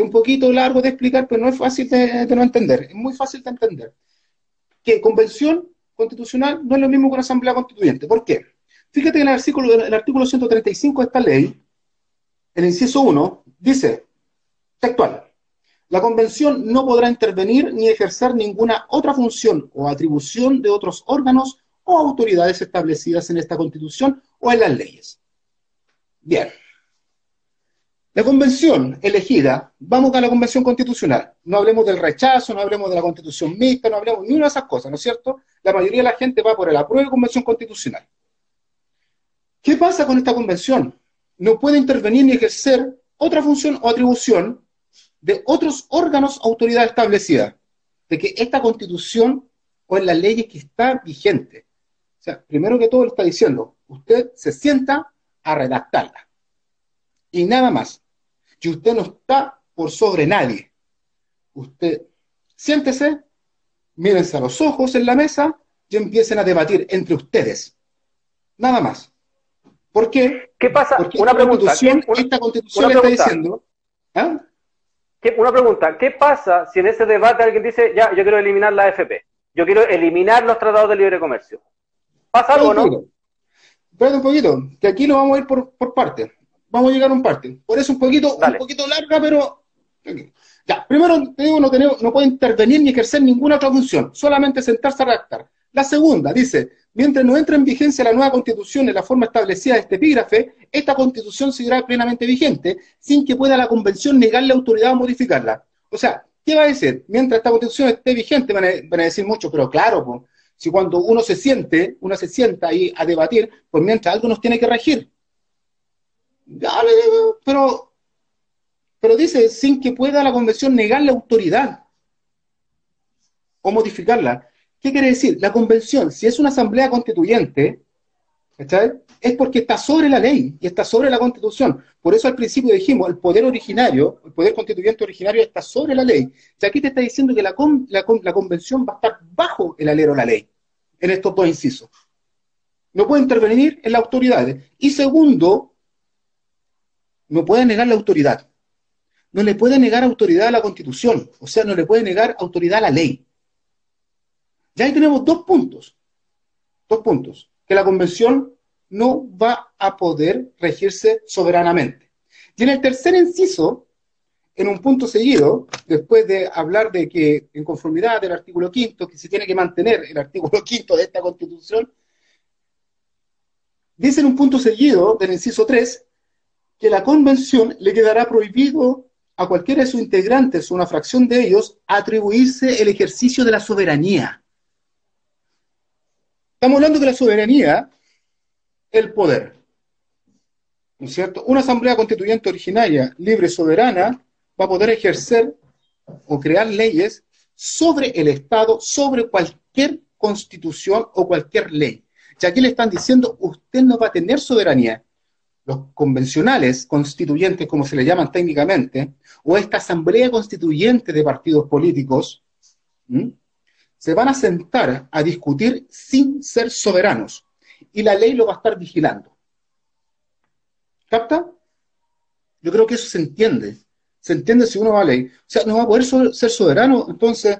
es un poquito largo de explicar, pero no es fácil de, no entender, es muy fácil de entender. Que convención constitucional no es lo mismo que una asamblea constituyente. ¿Por qué? Fíjate que en el artículo, el artículo 135 de esta ley, el inciso 1, dice, textual, la convención no podrá intervenir ni ejercer ninguna otra función o atribución de otros órganos o autoridades establecidas en esta constitución o en las leyes. Bien, la convención elegida, vamos a la convención constitucional. No hablemos del rechazo, no hablemos de la constitución mixta, no hablemos ni una de esas cosas, ¿no es cierto? La mayoría de la gente va por el apruebo de convención constitucional. ¿Qué pasa con esta convención? No puede intervenir ni ejercer otra función o atribución de otros órganos autoridad establecida, de que esta constitución o en las leyes que está vigente. O sea, primero que todo le está diciendo, usted se sienta a redactarla y nada más. Y usted no está por sobre nadie. Usted siéntese, mírense a los ojos en la mesa y empiecen a debatir entre ustedes. Nada más. ¿Por qué? ¿Qué pasa? Porque una esta pregunta. Constitución, esta constitución está diciendo. ¿ah? Una pregunta. ¿Qué pasa si en ese debate alguien dice, ya, yo quiero eliminar la AFP? Yo quiero eliminar los tratados de libre comercio. ¿Pasa algo o no? Espérate un poquito, que aquí lo vamos a ir por, por partes vamos a llegar a un parte. Por eso un poquito, un poquito larga, pero. Ya, primero te digo, no, tenemos, no puede intervenir ni ejercer ninguna otra función, solamente sentarse a redactar. La segunda dice, mientras no entre en vigencia la nueva constitución en la forma establecida de este epígrafe, esta constitución seguirá plenamente vigente, sin que pueda la convención negarle autoridad o modificarla. O sea, ¿qué va a decir? Mientras esta constitución esté vigente, van a, decir mucho, pero claro, si cuando uno se siente, uno se sienta ahí a debatir, pues mientras algo nos tiene que regir pero, pero dice, sin que pueda la convención negar la autoridad o modificarla. ¿Qué quiere decir? La convención, si es una asamblea constituyente, es porque está sobre la ley y está sobre la constitución. Por eso al principio dijimos, el poder originario, el poder constituyente originario está sobre la ley. Y aquí te está diciendo que la, la convención va a estar bajo el alero de la ley, en estos dos incisos. No puede intervenir en las autoridades. Y segundo, no puede negar la autoridad. No le puede negar autoridad a la Constitución, o sea, no le puede negar autoridad a la ley. Ya ahí tenemos dos puntos. Dos puntos. Que la Convención no va a poder regirse soberanamente. Y en el tercer inciso, en un punto seguido, después de hablar de que en conformidad del artículo quinto, que se tiene que mantener el artículo quinto de esta Constitución, dice en un punto seguido del inciso 3 que la convención le quedará prohibido a cualquiera de sus integrantes o una fracción de ellos atribuirse el ejercicio de la soberanía. Estamos hablando de la soberanía, el poder. ¿No es cierto? Una asamblea constituyente originaria, libre, soberana, va a poder ejercer o crear leyes sobre el Estado, sobre cualquier constitución o cualquier ley. Y aquí le están diciendo, usted no va a tener soberanía, los convencionales constituyentes, como se le llaman técnicamente, o esta asamblea constituyente de partidos políticos, se van a sentar a discutir sin ser soberanos. Y la ley lo va a estar vigilando. ¿Capta? Yo creo que eso se entiende. Se entiende si uno va a ley. O sea, no va a poder ser soberano. Entonces,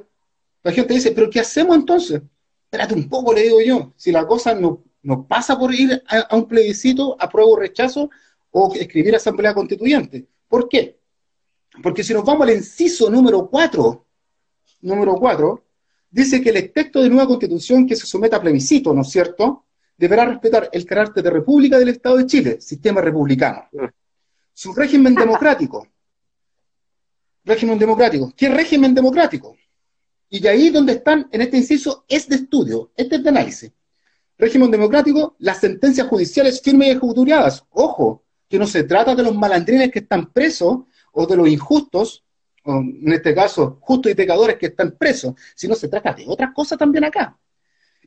la gente dice, ¿pero qué hacemos entonces? Espérate un poco, le digo yo. Si la cosa no, no pasa por ir a, un plebiscito, apruebo o rechazo, o escribir asamblea constituyente. ¿Por qué? Porque si nos vamos al inciso número 4, número 4, dice que el texto de nueva constitución que se someta a plebiscito, ¿no es cierto?, deberá respetar el carácter de república del Estado de Chile, sistema republicano. Su régimen democrático. Régimen democrático. ¿Qué régimen democrático? Y de ahí donde están en este inciso es de estudio, este es de análisis. Régimen democrático, las sentencias judiciales firmes y ejecuturiadas. Ojo, que no se trata de los malandrines que están presos o de los injustos, o en este caso, justos y pecadores que están presos, sino se trata de otras cosas también acá.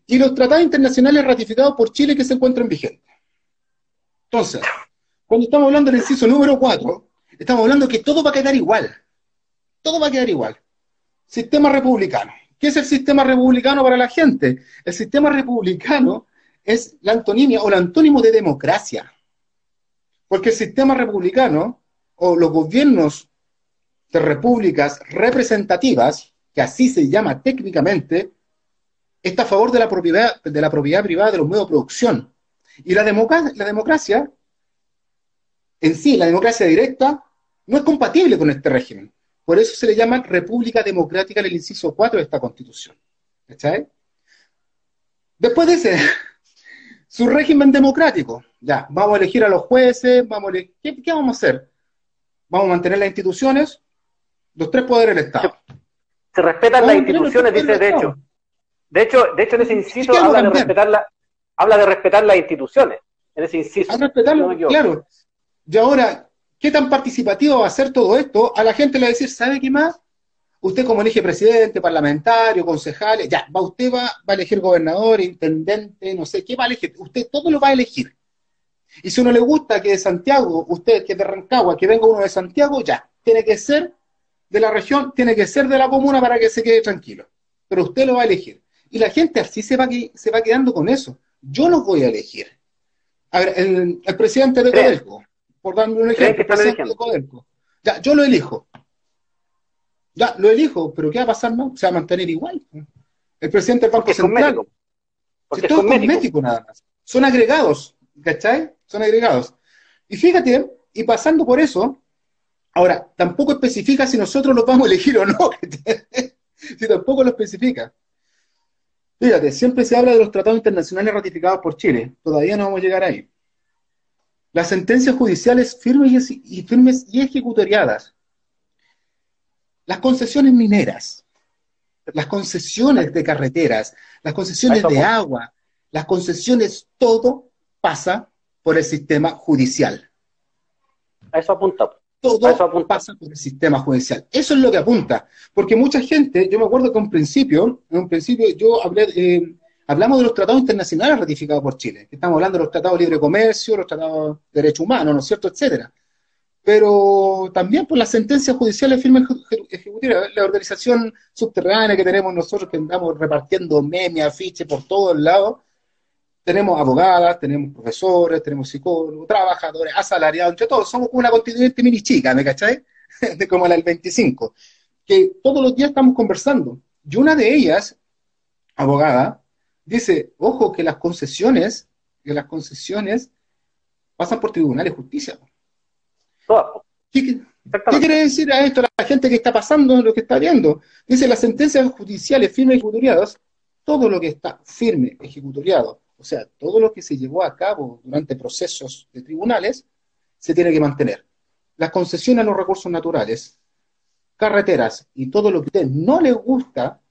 Y los tratados internacionales ratificados por Chile que se encuentran vigentes. Entonces, cuando estamos hablando del inciso número 4, estamos hablando que todo va a quedar igual. Todo va a quedar igual. Sistema republicano. ¿Qué es el sistema republicano para la gente? El sistema republicano es la antonimia o el antónimo de democracia. Porque el sistema republicano o los gobiernos de repúblicas representativas, que así se llama técnicamente, está a favor de la propiedad, de la propiedad privada de los medios de producción. Y la, la democracia, en sí, la democracia directa, no es compatible con este régimen. Por eso se le llama República Democrática en el inciso 4 de esta Constitución. ¿Está Después de ese, su régimen democrático. Ya, vamos a elegir a los jueces, vamos a ¿Qué, vamos a hacer? Vamos a mantener las instituciones, los tres poderes del Estado. Se respetan las instituciones, dice de hecho. De hecho, de hecho en ese inciso habla de, respetar la, habla de respetar las instituciones. En ese inciso. A respetarlo, claro. Y ahora, ¿qué tan participativo va a ser todo esto? A la gente le va a decir, ¿sabe qué más? Usted como elige presidente, parlamentario, concejales, ya, va, usted va, va a elegir gobernador, intendente, no sé, ¿qué va a elegir? Usted todo lo va a elegir. Y si uno le gusta que de Santiago, usted que es de Rancagua, que venga uno de Santiago, ya, tiene que ser de la región, tiene que ser de la comuna para que se quede tranquilo. Pero usted lo va a elegir. Y la gente así se va, se va quedando con eso. Yo lo voy a elegir. A ver, el, presidente de Codelco, por darme un ejemplo, presidente de Codelco. Ya, yo lo elijo. Ya, lo elijo, pero ¿qué va a pasar? No? Se va a mantener igual. El presidente del Banco Central. Porque es cosmético nada más. Son agregados, ¿cachai? Son agregados. Y fíjate, y pasando por eso, ahora, tampoco especifica si nosotros los vamos a elegir o no. si tampoco lo especifica. Fíjate, siempre se habla de los tratados internacionales ratificados por Chile. Todavía no vamos a llegar ahí. Las sentencias judiciales firmes y, firmes y ejecutoriadas las concesiones mineras, las concesiones de carreteras, las concesiones de agua, las concesiones, todo pasa por el sistema judicial. A eso apunta. Todo pasa por el sistema judicial. Eso es lo que apunta. Porque mucha gente, yo me acuerdo que en un principio, en un principio yo hablé, eh, hablamos de los tratados internacionales ratificados por Chile. Estamos hablando de los tratados de libre comercio, los tratados de derechos humanos, ¿no es cierto?, etcétera pero también por las sentencias judiciales firmes ejecutivas, la organización subterránea que tenemos nosotros, que andamos repartiendo memes, afiches por todos lados, tenemos abogadas, tenemos profesores, tenemos psicólogos, trabajadores, asalariados, entre todos, somos una constituyente mini chica, ¿me cachai? de como la del 25, que todos los días estamos conversando. Y una de ellas, abogada, dice, ojo que las concesiones, que las concesiones pasan por tribunales de justicia. ¿Qué, quiere decir a esto la gente que está pasando, lo que está viendo? Dice, las sentencias judiciales firmes y ejecutoriadas, todo lo que está firme, ejecutoriado, o sea, todo lo que se llevó a cabo durante procesos de tribunales, se tiene que mantener. Las concesiones a los recursos naturales, carreteras y todo lo que a usted no le gusta,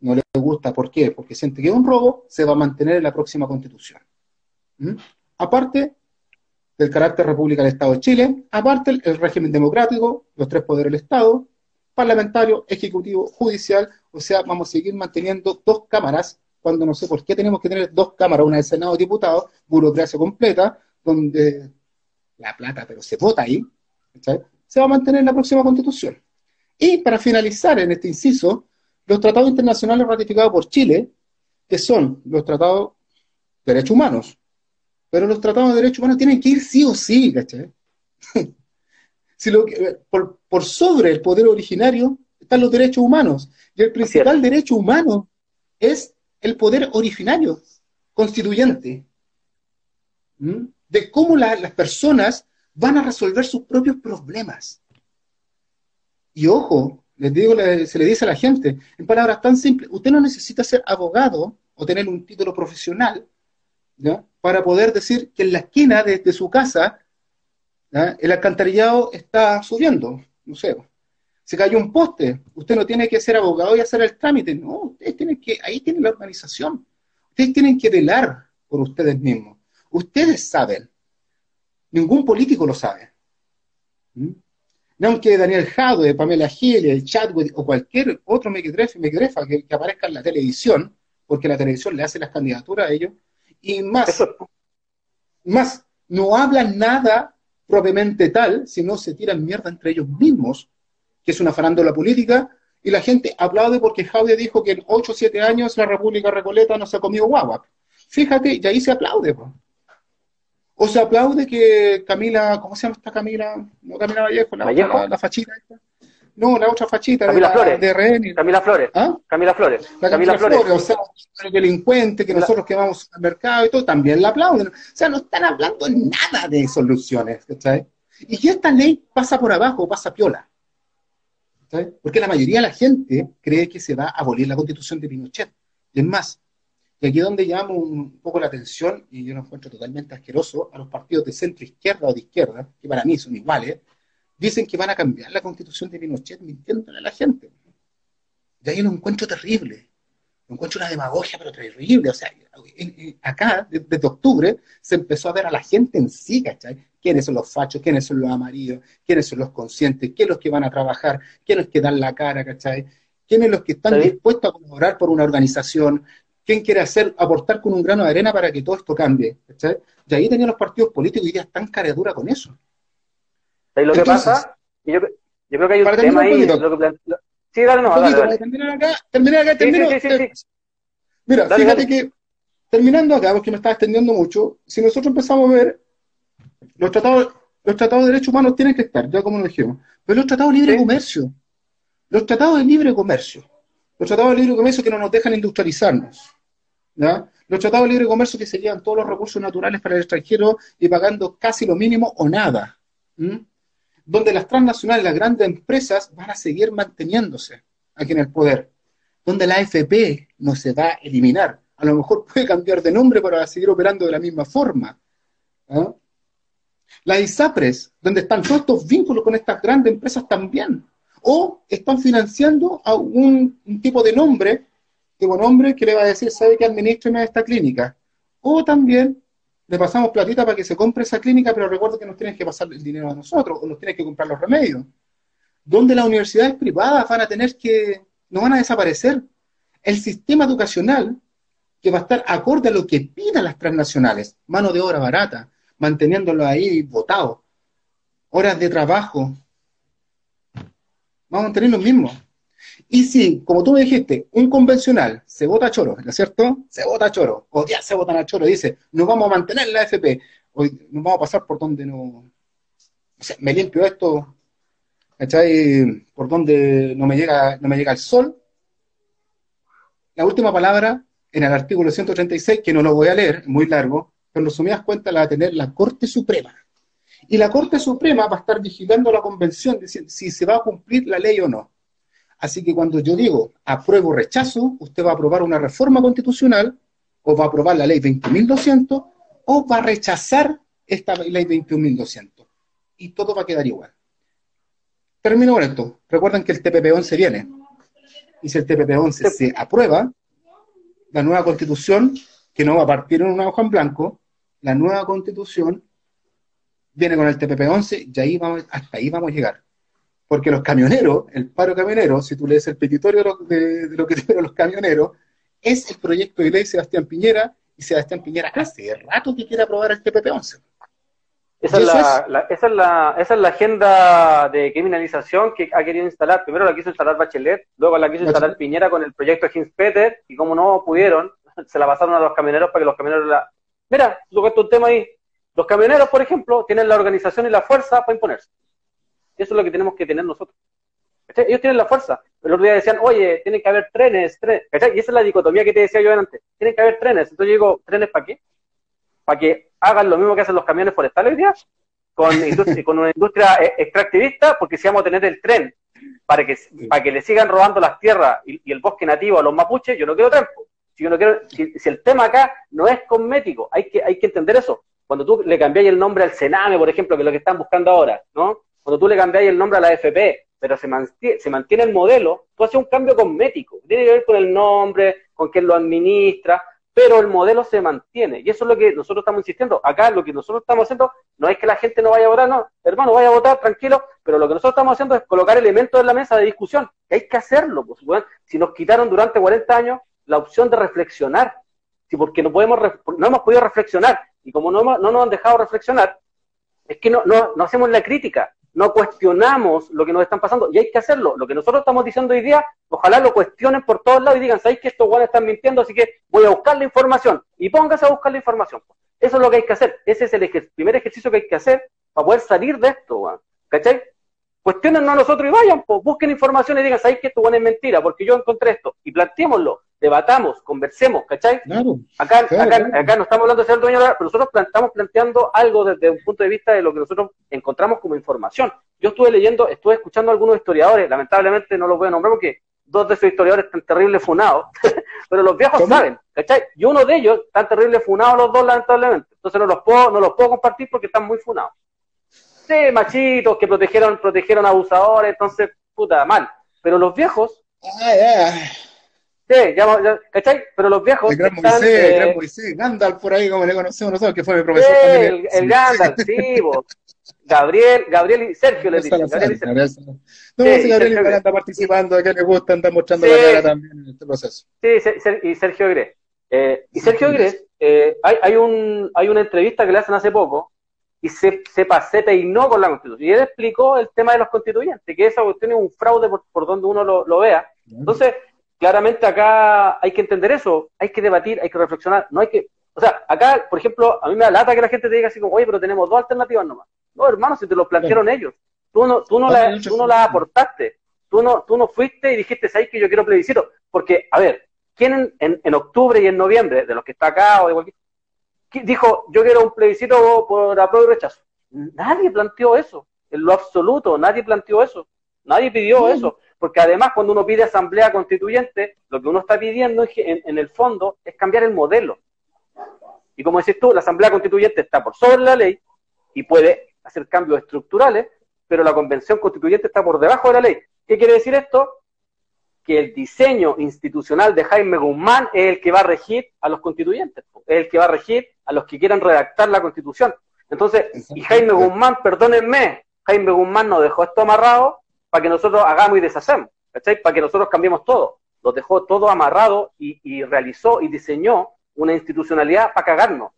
no le gusta, ¿por qué? Porque siente que un robo, se va a mantener en la próxima constitución. ¿Mm? Aparte, del carácter república del Estado de Chile, aparte el, régimen democrático, los tres poderes del Estado, parlamentario, ejecutivo, judicial, o sea, vamos a seguir manteniendo dos cámaras, cuando no sé por qué tenemos que tener dos cámaras, una del Senado de Diputados, burocracia completa, donde la plata, pero se vota ahí, se va a mantener en la próxima constitución. Y para finalizar en este inciso, los tratados internacionales ratificados por Chile, que son los tratados de derechos humanos, pero los tratados de derechos humanos tienen que ir sí o sí, ¿cachai? si lo, por, por, sobre el poder originario están los derechos humanos. Y el principal derecho humano es el poder originario, constituyente. De cómo las personas van a resolver sus propios problemas. Y ojo, les digo, se le dice a la gente, en palabras tan simples, usted no necesita ser abogado o tener un título profesional para poder decir que en la esquina de, su casa el alcantarillado está subiendo, no sé, se cayó un poste, usted no tiene que ser abogado y hacer el trámite, no, ustedes tienen que, ahí tienen la organización, ustedes tienen que velar por ustedes mismos, ustedes saben, ningún político lo sabe. No aunque Daniel Jadwe, Pamela Giles, Chadwick o cualquier otro mequetrefa, que, que aparezca en la televisión, porque la televisión le hace las candidaturas a ellos, y más, más, no hablan nada propiamente tal, sino se tiran mierda entre ellos mismos, que es una farándula política, y la gente aplaude porque Jaude dijo que en 8 o 7 años la República Recoleta no se ha comido guagua. Fíjate, y ahí se aplaude. O se aplaude que Camila, ¿cómo se llama esta Camila? No Camila Vallejo, la, la, fachita esta. No, la otra fachita Camila de, Flores. de RN. Camila Flores. ¿Ah? Camila Flores. La Camila, Flores. O sea, el delincuente que nosotros que vamos al mercado y todo, también la aplauden. O sea, no están hablando nada de soluciones, ¿cachai? Y que esta ley pasa por abajo, pasa piola. ¿cachai? Porque la mayoría de la gente cree que se va a abolir la constitución de Pinochet. Es más, y aquí es donde llamo un poco la atención, y yo lo encuentro totalmente asqueroso, a los partidos de centro izquierda o de izquierda, que para mí son iguales, dicen que van a cambiar la constitución de Pinochet mintiéndole a la gente. Y ahí lo encuentro terrible. Lo encuentro una demagogia, pero terrible. O sea, acá, desde octubre, se empezó a ver a la gente en sí, ¿cachai? ¿Quiénes son los fachos? ¿Quiénes son los amarillos? ¿Quiénes son los conscientes? ¿Quiénes son los que van a trabajar? ¿Quiénes los que dan la cara, ¿cachai? ¿Quiénes son los que están dispuestos a colaborar por una organización? Quién quiere hacer, aportar con un grano de arena para que todo esto cambie. ¿cachai? Y ahí tenían los partidos políticos y ya están caradura con eso. ¿Sabes lo que pasa? Yo, yo, creo que hay un tema ahí. Lo que, sí, dale, no, dale, dale. Terminar acá, terminar acá, termino. Sí, sí, sí, Mira, dale, fíjate que, terminando acá, porque me estaba extendiendo mucho, si nosotros empezamos a ver, los tratados, los tratados de derechos humanos tienen que estar, ya como lo dijimos, pero los tratados de libre comercio, los tratados de libre comercio, los tratados de libre comercio que no nos dejan industrializarnos, los tratados de libre comercio que se llevan todos los recursos naturales para el extranjero y pagando casi lo mínimo o nada. Donde las transnacionales, las grandes empresas van a seguir manteniéndose aquí en el poder. Donde la AFP no se va a eliminar. A lo mejor puede cambiar de nombre para seguir operando de la misma forma. ¿ah? La ISAPRES, donde están todos estos vínculos con estas grandes empresas también. O están financiando a un tipo de nombre tipo nombre que le va a decir, sabe que administre esta clínica. O también le pasamos platita para que se compre esa clínica, pero recuerdo que nos tienen que pasar el dinero a nosotros, o nos tienen que comprar los remedios. Donde las universidades privadas van a tener que, no van a desaparecer. El sistema educacional, que va a estar acorde a lo que pidan las transnacionales, mano de obra barata, manteniéndolo ahí votado, horas de trabajo, vamos a tener lo mismo. Y si, como tú me dijiste, un convencional se vota a choro, ¿no es cierto? Se vota a choro, o ya se votan a choro, dice, nos vamos a mantener la FP, hoy nos vamos a pasar por donde no... O sea, me limpio esto, ¿cachai? Por donde no me llega, no me llega el sol. La última palabra en el artículo 136, que no lo voy a leer, muy largo, pero en resumidas cuentas la va a tener la Corte Suprema. Y la Corte Suprema va a estar vigilando la convención, de si se va a cumplir la ley o no. Así que cuando yo digo apruebo o rechazo, usted va a aprobar una reforma constitucional, o va a aprobar la ley 20.200, o va a rechazar esta ley 21.200. Y todo va a quedar igual. Termino con esto. Recuerden que el TPP-11 viene. Y si el TPP-11 se aprueba, la nueva constitución, que no va a partir en una hoja en blanco, la nueva constitución viene con el TPP-11 y ahí vamos, hasta ahí vamos a llegar. Porque los camioneros, el paro camionero, si tú lees el petitorio de, lo que tienen los camioneros, es el proyecto de ley Sebastián Piñera, y Sebastián Piñera hace rato que quiere aprobar el TPP-11. Esa es, la, esa, es la, esa es la agenda de criminalización que ha querido instalar. Primero la quiso instalar Bachelet, luego la quiso instalar Piñera con el proyecto de Hinspeter, y como no pudieron, se la pasaron a los camioneros para que los camioneros la... Mira, esto un tema ahí. Los camioneros, por ejemplo, tienen la organización y la fuerza para imponerse. Eso es lo que tenemos que tener nosotros. Ellos tienen la fuerza. El otro día decían, oye, tiene que haber trenes, trenes. Y esa es la dicotomía que te decía yo antes. Tienen que haber trenes. Entonces yo digo, ¿trenes para qué? ¿Para que hagan lo mismo que hacen los camiones forestales hoy día? con, con una industria eh, extractivista, porque si vamos a tener el tren para que, para que le sigan robando las tierras y, el bosque nativo a los mapuches, yo no quiero tren. Si, yo no quiero, si, el tema acá no es cosmético, hay que, hay que entender eso. Cuando tú le cambiáis el nombre al Sename, por ejemplo, que es lo que están buscando ahora, ¿no? Cuando tú le cambiáis el nombre a la FP, pero se mantiene, se mantiene el modelo, tú haces un cambio cosmético. Tiene que ver con el nombre, con quién lo administra, pero el modelo se mantiene. Y eso es lo que nosotros estamos insistiendo. Acá lo que nosotros estamos haciendo no es que la gente no vaya a votar, no, hermano, vaya a votar tranquilo, pero lo que nosotros estamos haciendo es colocar elementos en la mesa de discusión, que hay que hacerlo. Pues, si nos quitaron durante 40 años la opción de reflexionar, si porque no, podemos, no hemos podido reflexionar, y como no, no nos han dejado reflexionar, es que no, no, no hacemos la crítica, no cuestionamos lo que nos están pasando y hay que hacerlo. Lo que nosotros estamos diciendo hoy día, ojalá lo cuestionen por todos lados y digan, ¿sabéis que estos guanes están mintiendo? Así que voy a buscar la información y póngase a buscar la información. Eso es lo que hay que hacer. Ese es el primer ejercicio que hay que hacer para poder salir de esto. ¿Cachai? Cuestionennos a nosotros y vayan, pues, busquen información y digan, ¿sabéis que esto bueno es mentira? Porque yo encontré esto. Y planteémoslo, debatamos, conversemos, ¿cachai? acá, acá, no estamos hablando de ser dueño de la, pero nosotros estamos planteando algo desde un punto de vista de lo que nosotros encontramos como información. Yo estuve leyendo, estuve escuchando a algunos historiadores, lamentablemente no los voy a nombrar porque dos de esos historiadores están terribles funados, pero los viejos saben, ¿cachai? Y uno de ellos están terribles funados los dos, lamentablemente. Entonces no los puedo, no los puedo compartir porque están muy funados. Sí, machitos que protegieron, protegieron abusadores, entonces, puta, mal. Pero los viejos, Sí, ya, ¿cachai? Pero los viejos. El gran Moisés, el gran eh, Moisés, Gandalf por ahí, como le conocemos nosotros, que fue mi profesor sí, también. El, Gandalf, sí, vos. Gabriel, Gabriel y Sergio le dicen. Gabriel y Sergio. No, sí, si Gabriel igual anda participando, que le gusta, anda mostrando la cara también en este proceso. Sí, y Sergio Gres. Eh, y Sergio Gres, eh, hay, hay, un, hay una entrevista que le hacen hace poco y se, se, se peinó con la constitución. Y él explicó el tema de los constituyentes, que esa cuestión es un fraude por, por donde uno lo, lo vea. Entonces, claramente acá hay que entender eso, hay que debatir, hay que reflexionar, no hay que, o sea, acá, por ejemplo, a mí me da lata que la gente te diga así como, oye, pero tenemos dos alternativas nomás. No, hermano, si te lo plantearon ellos, tú no, tú no, la, tú no la aportaste, tú no, tú no fuiste y dijiste, ¿sabes que yo quiero plebiscito? Porque, a ver, ¿quién en, en, octubre y en noviembre, de los que está acá o de cualquier, dijo, yo quiero un plebiscito por apruebo y rechazo? Nadie planteó eso, en lo absoluto, nadie planteó eso, nadie pidió eso. Porque además cuando uno pide asamblea constituyente, lo que uno está pidiendo en, en el fondo es cambiar el modelo. Y como decís tú, la asamblea constituyente está por sobre la ley y puede hacer cambios estructurales, pero la convención constituyente está por debajo de la ley. ¿Qué quiere decir esto? Que el diseño institucional de Jaime Guzmán es el que va a regir a los constituyentes, es el que va a regir a los que quieran redactar la constitución. Entonces, y Jaime Guzmán, perdónenme, Jaime Guzmán nos dejó esto amarrado para que nosotros hagamos y deshacemos, ¿cachai? Para que nosotros cambiemos todo. Lo dejó todo amarrado y, realizó y diseñó una institucionalidad para cagarnos.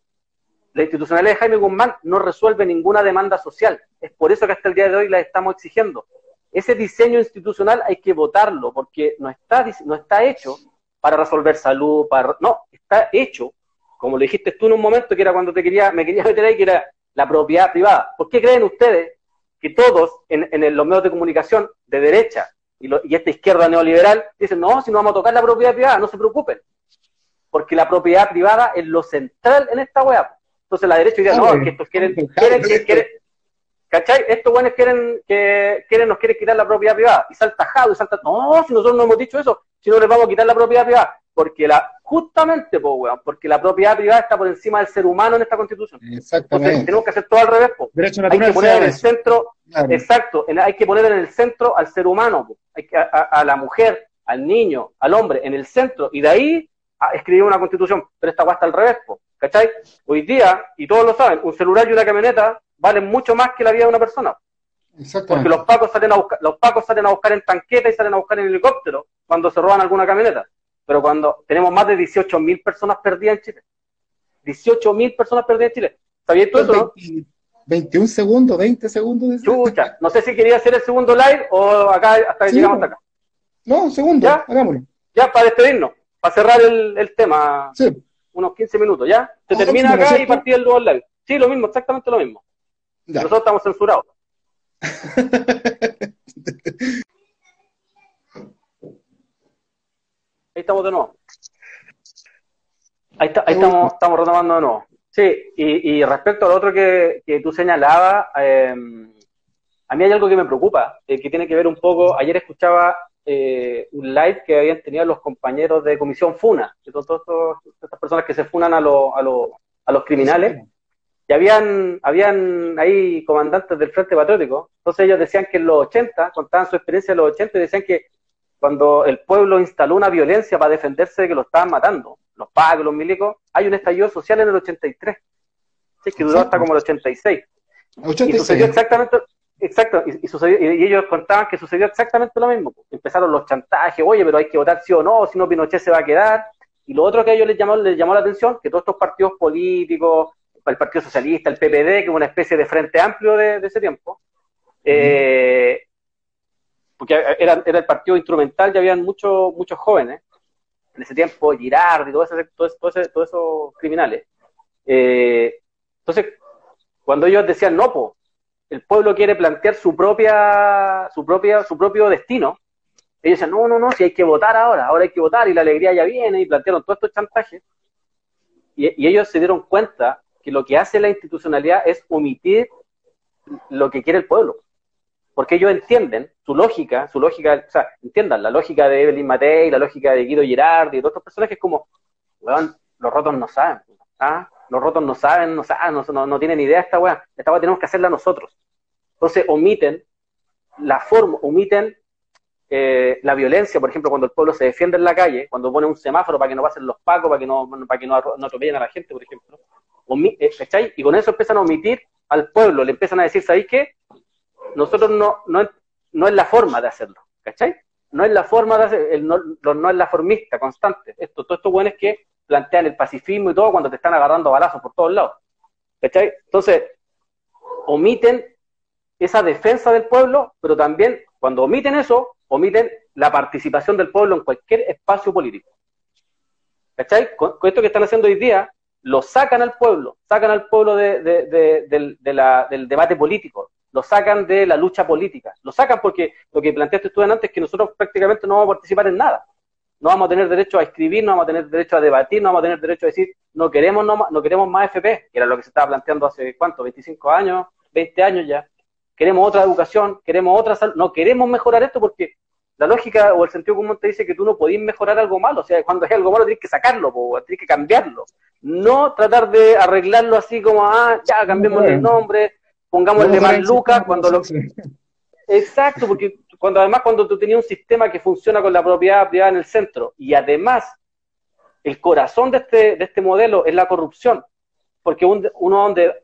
La institucionalidad de Jaime Guzmán no resuelve ninguna demanda social. Es por eso que hasta el día de hoy la estamos exigiendo. Ese diseño institucional hay que votarlo porque no está, no está hecho para resolver salud, para, no, está hecho, como lo dijiste tú en un momento, que era cuando te quería, me quería meter ahí, que era la propiedad privada. ¿Por qué creen ustedes que todos en, los medios de comunicación de derecha y, esta izquierda neoliberal dicen, no, si no vamos a tocar la propiedad privada, no se preocupen. Porque la propiedad privada es lo central en esta web. Entonces la derecha dice, no, que estos quieren, quieren, quieren, ¿cachai? Estos buenos quieren, que quieren, nos quieren quitar la propiedad privada. Y salta Jado y salta, no, si nosotros no hemos dicho eso, si no les vamos a quitar la propiedad privada porque la, justamente, porque la propiedad privada está por encima del ser humano en esta constitución. Exactamente. tenemos que hacer todo al revés, hay que poner en el centro, exacto, hay que poner en el centro al ser humano, hay que, a, la mujer, al niño, al hombre, en el centro, y de ahí a escribir una constitución, pero esta está al revés, ¿cachai? Hoy día, y todos lo saben, un celular y una camioneta valen mucho más que la vida de una persona. Porque los pacos salen a buscar, los pacos salen a buscar en tanqueta y salen a buscar en helicóptero cuando se roban alguna camioneta pero cuando tenemos más de 18.000 personas perdidas en Chile. 18.000 personas perdidas en Chile. ¿Sabías tú eso, no? 21 segundos, 20 segundos. Chucha, no sé si quería hacer el segundo live o acá hasta que llegamos hasta acá. No, un segundo, ¿Ya? hagámoslo. Ya, para despedirnos, para cerrar el, el tema. Sí. Unos 15 minutos, ¿ya? Se termina acá y partir el nuevo live. Sí, lo mismo, exactamente lo mismo. Nosotros estamos censurados. Ahí estamos de nuevo. Ahí, estamos, estamos retomando de nuevo. Sí, y, respecto al otro que, tú señalabas, eh, a mí hay algo que me preocupa, eh, que tiene que ver un poco, ayer escuchaba eh, un live que habían tenido los compañeros de Comisión FUNA, de todas estas personas que se funan a, a, los criminales, y habían, habían ahí comandantes del Frente Patriótico, entonces ellos decían que en los 80, contaban su experiencia en los 80, y decían que cuando el pueblo instaló una violencia para defenderse de que lo estaban matando, los pagos, los milicos, hay un estallido social en el 83, que duró hasta como el 86. 86. Y sucedió exactamente, exacto, y, sucedió, y, ellos contaban que sucedió exactamente lo mismo. Empezaron los chantajes, oye, pero hay que votar sí o no, si no Pinochet se va a quedar. Y lo otro que a ellos les llamó, les llamó la atención, que todos estos partidos políticos, el Partido Socialista, el PPD, que es una especie de frente amplio de, ese tiempo, eh, porque era, era, el partido instrumental, ya habían muchos muchos jóvenes, en ese tiempo, Girard y todo ese, todo todos esos criminales. Eh, entonces, cuando ellos decían, no, po, el pueblo quiere plantear su propia, su propia, su propio destino, ellos decían, no, no, no, si hay que votar ahora, ahora hay que votar y la alegría ya viene y plantearon todos estos chantajes. Y, y ellos se dieron cuenta que lo que hace la institucionalidad es omitir lo que quiere el pueblo porque ellos entienden su lógica, su lógica, o sea, entiendan la lógica de Evelyn Matei, la lógica de Guido Girardi y de otros personajes como, weón, los rotos no saben, ¿ah? Los rotos no saben, no saben, no, no, tienen idea de esta weá, esta weá tenemos que hacerla nosotros. Entonces omiten la forma, omiten eh, la violencia, por ejemplo, cuando el pueblo se defiende en la calle, cuando pone un semáforo para que no pasen los pacos, para que no, para que no, atropellen a la gente, por ejemplo. Eh, y con eso empiezan a omitir al pueblo, le empiezan a decir, ¿sabéis qué? nosotros no, no, no es la forma de hacerlo, ¿cachai? No es la forma de hacer, no, no, es la formista constante. Esto, todo esto bueno es que plantean el pacifismo y todo cuando te están agarrando balazos por todos lados. ¿Cachai? Entonces, omiten esa defensa del pueblo, pero también cuando omiten eso, omiten la participación del pueblo en cualquier espacio político. ¿Cachai? Con, esto que están haciendo hoy día, lo sacan al pueblo, sacan al pueblo de, del debate político, lo sacan de la lucha política. Lo sacan porque lo que planteaste tú antes es que nosotros prácticamente no vamos a participar en nada. No vamos a tener derecho a escribir, no vamos a tener derecho a debatir, no vamos a tener derecho a decir no queremos, no, no queremos más FP, que era lo que se estaba planteando hace cuánto, 25 años, 20 años ya. Queremos otra educación, queremos otra salud, no queremos mejorar esto porque la lógica o el sentido común te dice que tú no podés mejorar algo malo, o sea, cuando hay algo malo tienes que sacarlo, tienes que cambiarlo, no tratar de arreglarlo así como, ah, ya cambiemos el nombre, pongámosle más lucas cuando lo... Exacto, porque cuando además cuando tú tenías un sistema que funciona con la propiedad privada en el centro y además el corazón de este, de este modelo es la corrupción, porque uno donde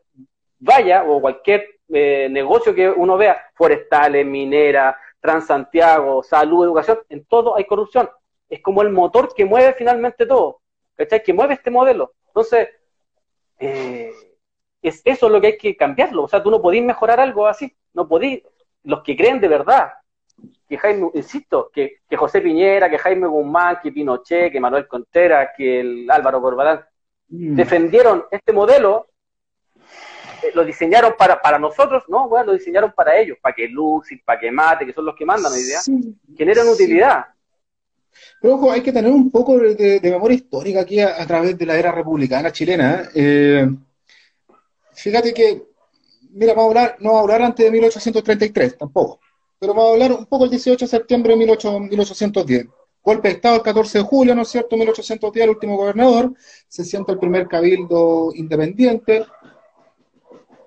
vaya o cualquier eh, negocio que uno vea, forestales, minera, Transantiago, salud, educación, en todo hay corrupción. Es como el motor que mueve finalmente todo, ¿cachai? Que mueve este modelo. Entonces, eh, es eso lo que hay que cambiarlo. O sea, tú no podís mejorar algo así. No podís. Los que creen de verdad, que Jaime, insisto, que, que José Piñera, que Jaime Guzmán, que Pinochet, que Manuel Contreras, que el Álvaro Corbalán, mm. defendieron este modelo, lo diseñaron para, para nosotros, no, bueno, lo diseñaron para ellos, para que Luxi, para que Mate, que son los que mandan la idea, generan utilidad. Pero ojo, hay que tener un poco de, memoria histórica aquí a, través de la era republicana chilena. Eh, Fíjate que, mira, vamos a hablar, no vamos a hablar antes de 1833, tampoco, pero vamos a hablar un poco el 18 de septiembre de 1810. Golpe de Estado el 14 de julio, ¿no es cierto? 1810, el último gobernador, se sienta el primer cabildo independiente,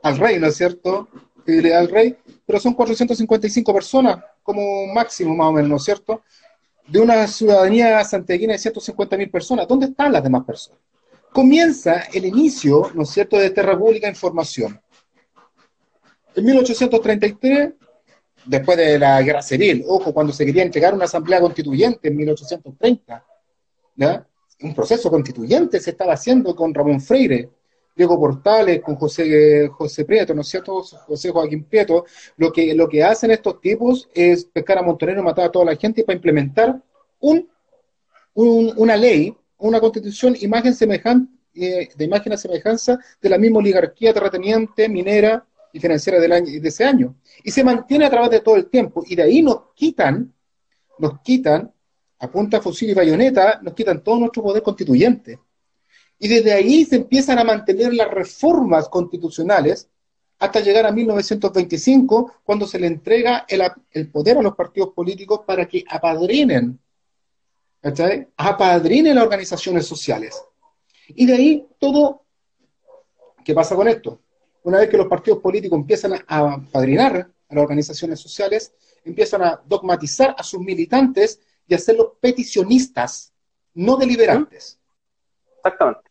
al rey, ¿no es cierto? Fidelidad al rey, pero son 455 personas, como máximo más o menos, ¿no es cierto? De una ciudadanía santiaguina de 150.000 personas. ¿Dónde están las demás personas? comienza el inicio, ¿no es cierto?, de esta República Información. En 1833, después de la Guerra Civil, ojo, cuando se quería entregar una asamblea constituyente en 1830, ¿ya? un proceso constituyente se estaba haciendo con Ramón Freire, Diego Portales, con José, José Prieto, ¿no es cierto? José Joaquín Prieto, lo que, lo que hacen estos tipos es pescar a Montonero, matar a toda la gente para implementar un, una ley una constitución imagen semejante, eh, de imagen a semejanza de la misma oligarquía terrateniente, minera y financiera del año, de ese año. Y se mantiene a través de todo el tiempo. Y de ahí nos quitan, nos quitan, a fusil y bayoneta, nos quitan todo nuestro poder constituyente. Y desde ahí se empiezan a mantener las reformas constitucionales hasta llegar a 1925, cuando se le entrega el, poder a los partidos políticos para que apadrinen, ¿cachai? Apadrinen las organizaciones sociales. Y de ahí todo, ¿qué pasa con esto? Una vez que los partidos políticos empiezan a apadrinar a las organizaciones sociales, empiezan a dogmatizar a sus militantes y hacerlos peticionistas, no deliberantes. Exactamente.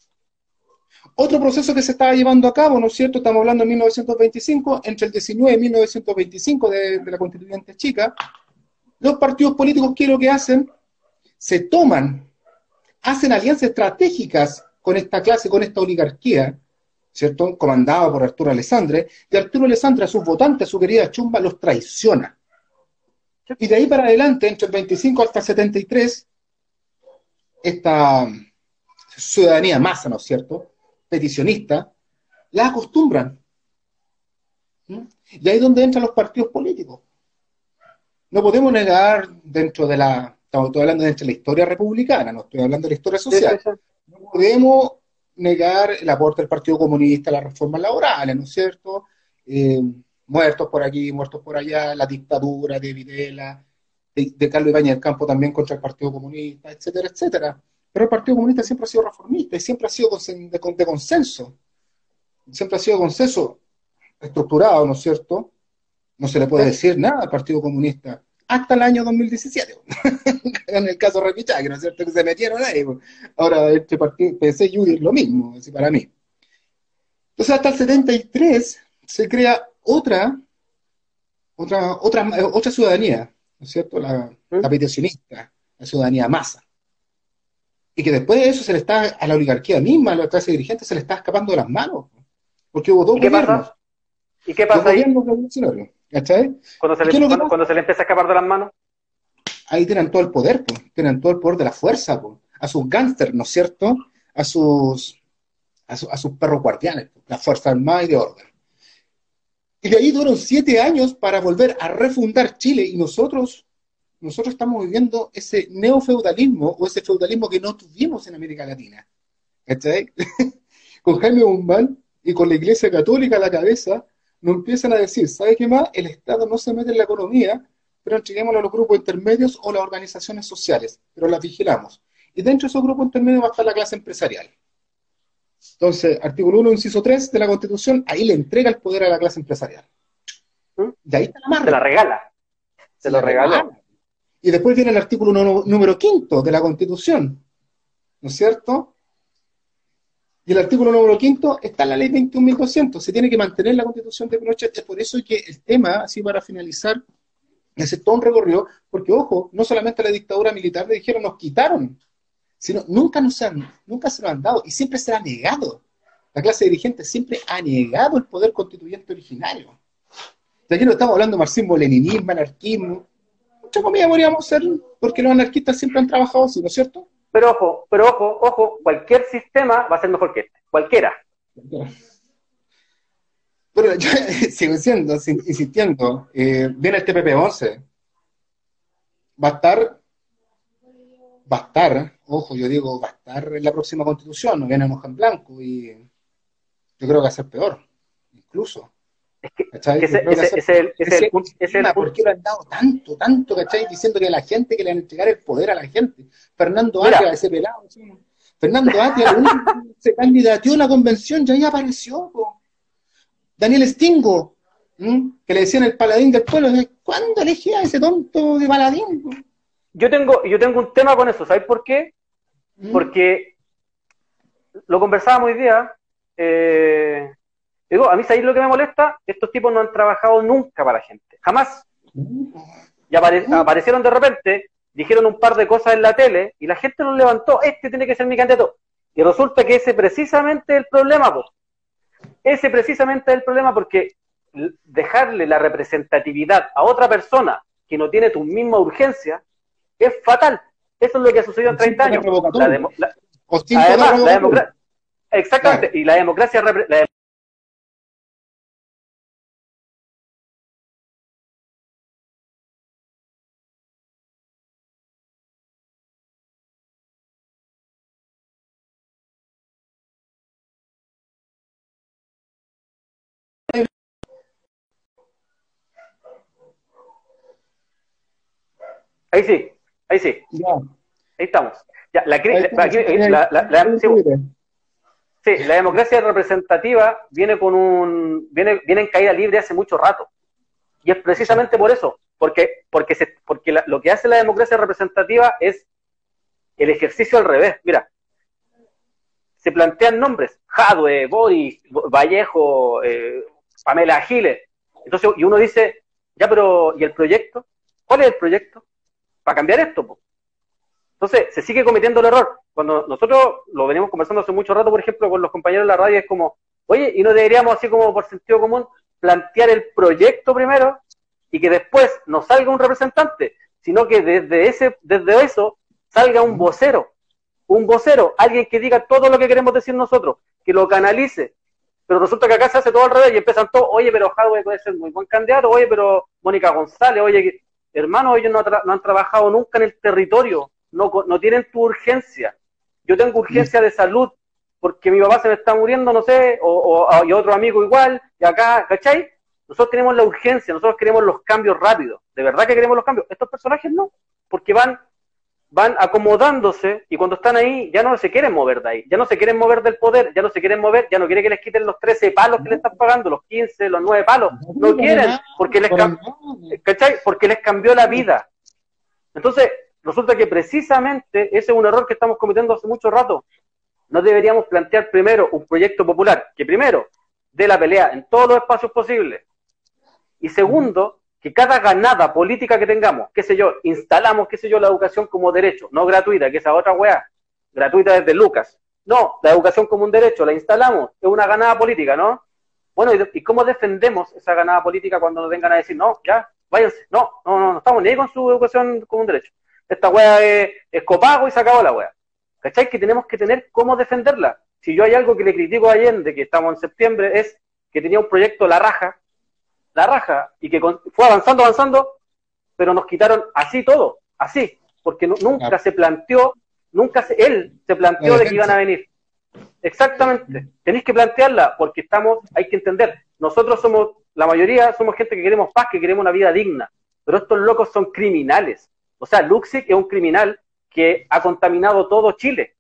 Otro proceso que se estaba llevando a cabo, ¿no es cierto? Estamos hablando de 1925, entre el 19 y 1925 de, de la constituyente chica, los partidos políticos, ¿qué es lo que hacen? Se toman, hacen alianzas estratégicas con esta clase, con esta oligarquía, ¿cierto? Comandada por Arturo Alessandre, y Arturo Alessandre a sus votantes, a su querida chumba, los traiciona. Y de ahí para adelante, entre el 25 hasta el 73, esta ciudadanía masa, ¿no es cierto? Peticionista, la acostumbran. ¿Mm? Y ahí es donde entran los partidos políticos. No podemos negar dentro de la, estamos hablando dentro de la historia republicana, no estoy hablando de la historia social. No podemos negar el aporte del Partido Comunista a las reformas laborales, ¿no es cierto? Eh, muertos por aquí, muertos por allá, la dictadura de Videla, de, Carlos Ibañez del Campo también contra el Partido Comunista, etcétera, etcétera. Pero el Partido Comunista siempre ha sido reformista y siempre ha sido de, consenso. Siempre ha sido consenso estructurado, ¿no es cierto? No se le puede decir nada al Partido Comunista hasta el año 2017. en el caso Repichaque, ¿no es cierto? Que se metieron ahí. Pues. Ahora, este partido, PC y es lo mismo, así para mí. Entonces, hasta el 73 se crea otra, otra, otra, otra ciudadanía, ¿no es cierto? La, la peticionista, la ciudadanía masa. Y que después de eso se le está, a la oligarquía misma, a la clase dirigente, se le está escapando de las manos. Porque hubo dos ¿Y qué Pasa? ¿Y qué pasa ahí? ¿Cachai? Cuando se, le, cuando, se le empieza a escapar de las manos. Ahí tienen todo el poder, pues. tienen todo el poder de la fuerza, pues. a sus gángsters, ¿no es cierto? A sus, a, a sus perros guardianes, la fuerza armada y de orden. Y de ahí duran siete años para volver a refundar Chile y nosotros, nosotros estamos viviendo ese neofeudalismo o ese feudalismo que no tuvimos en América Latina. ¿Cachai? con Jaime Guzmán y con la Iglesia Católica a la cabeza, nos empiezan a decir, ¿sabe qué más? El Estado no se mete en la economía, pero entreguémoslo a los grupos intermedios o las organizaciones sociales, pero las vigilamos. Y dentro de esos grupos intermedios va a estar la clase empresarial. Entonces, artículo 1, inciso 3 de la Constitución, ahí le entrega el poder a la clase empresarial. De ahí está la Se la regala. Se, lo regala. Y después viene el artículo número 5 de la Constitución, ¿no es cierto? Y el artículo número 5 está en la ley 21.200. Se tiene que mantener la Constitución de Pinochet. Es por eso que el tema, así para finalizar, es todo un recorrido, porque ojo, no solamente la dictadura militar le dijeron, nos quitaron sino nunca, nos han, nunca se lo han dado y siempre se lo ha negado. La clase dirigente siempre ha negado el poder constituyente originario. De aquí no estamos hablando de marxismo, leninismo, anarquismo. Mucha comida podríamos ser, porque los anarquistas siempre han trabajado así, ¿no es cierto? Pero ojo, pero ojo, ojo, cualquier sistema va a ser mejor que este, cualquiera. Pero yo sigo diciendo, insistiendo, eh, viene el TPP-11, va a estar va a estar, ojo, yo digo, va a estar en la próxima constitución, no viene en hoja en blanco y yo creo que va a ser peor, incluso. Es que, ese, es el, punto. ¿Por qué lo han dado tanto, tanto, ¿cachai? Diciendo que a la gente, que le van a entregar el poder a la gente. Fernando Atia, ese pelado, Fernando Atia, se candidateó a la convención y ahí apareció. Daniel Stingo, que le decían el paladín del pueblo, ¿cuándo elegía a ese tonto de paladín? yo tengo, yo tengo un tema con eso, ¿sabes por qué? Mm. Porque lo conversábamos hoy día. Eh, digo, a mí, ¿sabéis lo que me molesta? Estos tipos no han trabajado nunca para la gente, jamás. Y aparecieron de repente, dijeron un par de cosas en la tele y la gente los levantó. Este tiene que ser mi candidato. Y resulta que ese precisamente es el problema, pues. Ese precisamente es el problema porque dejarle la representatividad a otra persona que no tiene tu misma urgencia es fatal. Eso es lo que ha sucedido en 30 años. La además, la democracia. Exactamente. Y la democracia, Ahí sí, ahí sí. Ahí estamos. Ya, la, la, la democracia representativa viene con un viene, viene en caída libre hace mucho rato. Y es precisamente por eso, porque, porque, se, porque lo que hace la democracia representativa es el ejercicio al revés. Mira, se plantean nombres, Jadwe, Boris, Vallejo, eh, Pamela Giles. Entonces, y uno dice, ya, pero, ¿y el proyecto? ¿Cuál es el proyecto? Para cambiar esto. Entonces, se sigue cometiendo el error. Cuando nosotros lo venimos conversando hace mucho rato, por ejemplo, con los compañeros de la radio, es como, oye, y no deberíamos, así como por sentido común, plantear el proyecto primero y que después nos salga un representante, sino que desde, ese, desde eso salga un vocero, un vocero, alguien que diga todo lo que queremos decir nosotros, que lo canalice. Pero resulta que acá se hace todo al revés y empiezan todos, oye, pero Hadwe puede ser muy buen candidato, oye, pero Mónica González, oye, hermano, ellos no, han trabajado nunca en el territorio, no, no tienen tu urgencia. Yo tengo urgencia de salud porque mi papá se me está muriendo, no sé, o, o y otro amigo igual, y acá, ¿cachai? Nosotros tenemos la urgencia, nosotros queremos los cambios rápidos. De verdad que queremos los cambios. Estos personajes no, porque van van acomodándose y cuando están ahí ya no se quieren mover de ahí, ya no se quieren mover del poder, ya no se quieren mover, ya no quieren que les quiten los 13 palos que le están pagando, los 15, los 9 palos, no quieren, porque les, porque les cambió la vida. Entonces, resulta que precisamente ese es un error que estamos cometiendo hace mucho rato. No deberíamos plantear primero un proyecto popular, que primero dé la pelea en todos los espacios posibles, y segundo, que cada ganada política que tengamos, qué sé yo, instalamos, qué sé yo, la educación como derecho, no gratuita, que esa otra weá, gratuita desde Lucas. No, la educación como un derecho, la instalamos, es una ganada política, ¿no? Bueno, ¿y, cómo defendemos esa ganada política cuando nos vengan a decir, no, ya, váyanse, no, no, no, no estamos ni ahí con su educación como un derecho? Esta weá es, es copago y se acabó la weá. ¿Cachai? Que tenemos que tener cómo defenderla. Si yo hay algo que le critico a Allende, que estamos en septiembre, es que tenía un proyecto La Raja, la raja y que fue avanzando, avanzando, pero nos quitaron así todo, así, porque nunca se planteó, nunca se, él se planteó de que iban a venir. Exactamente, tenéis que plantearla porque estamos, hay que entender, nosotros somos, la mayoría somos gente que queremos paz, que queremos una vida digna, pero estos locos son criminales. O sea, Luxic es un criminal que ha contaminado todo Chile.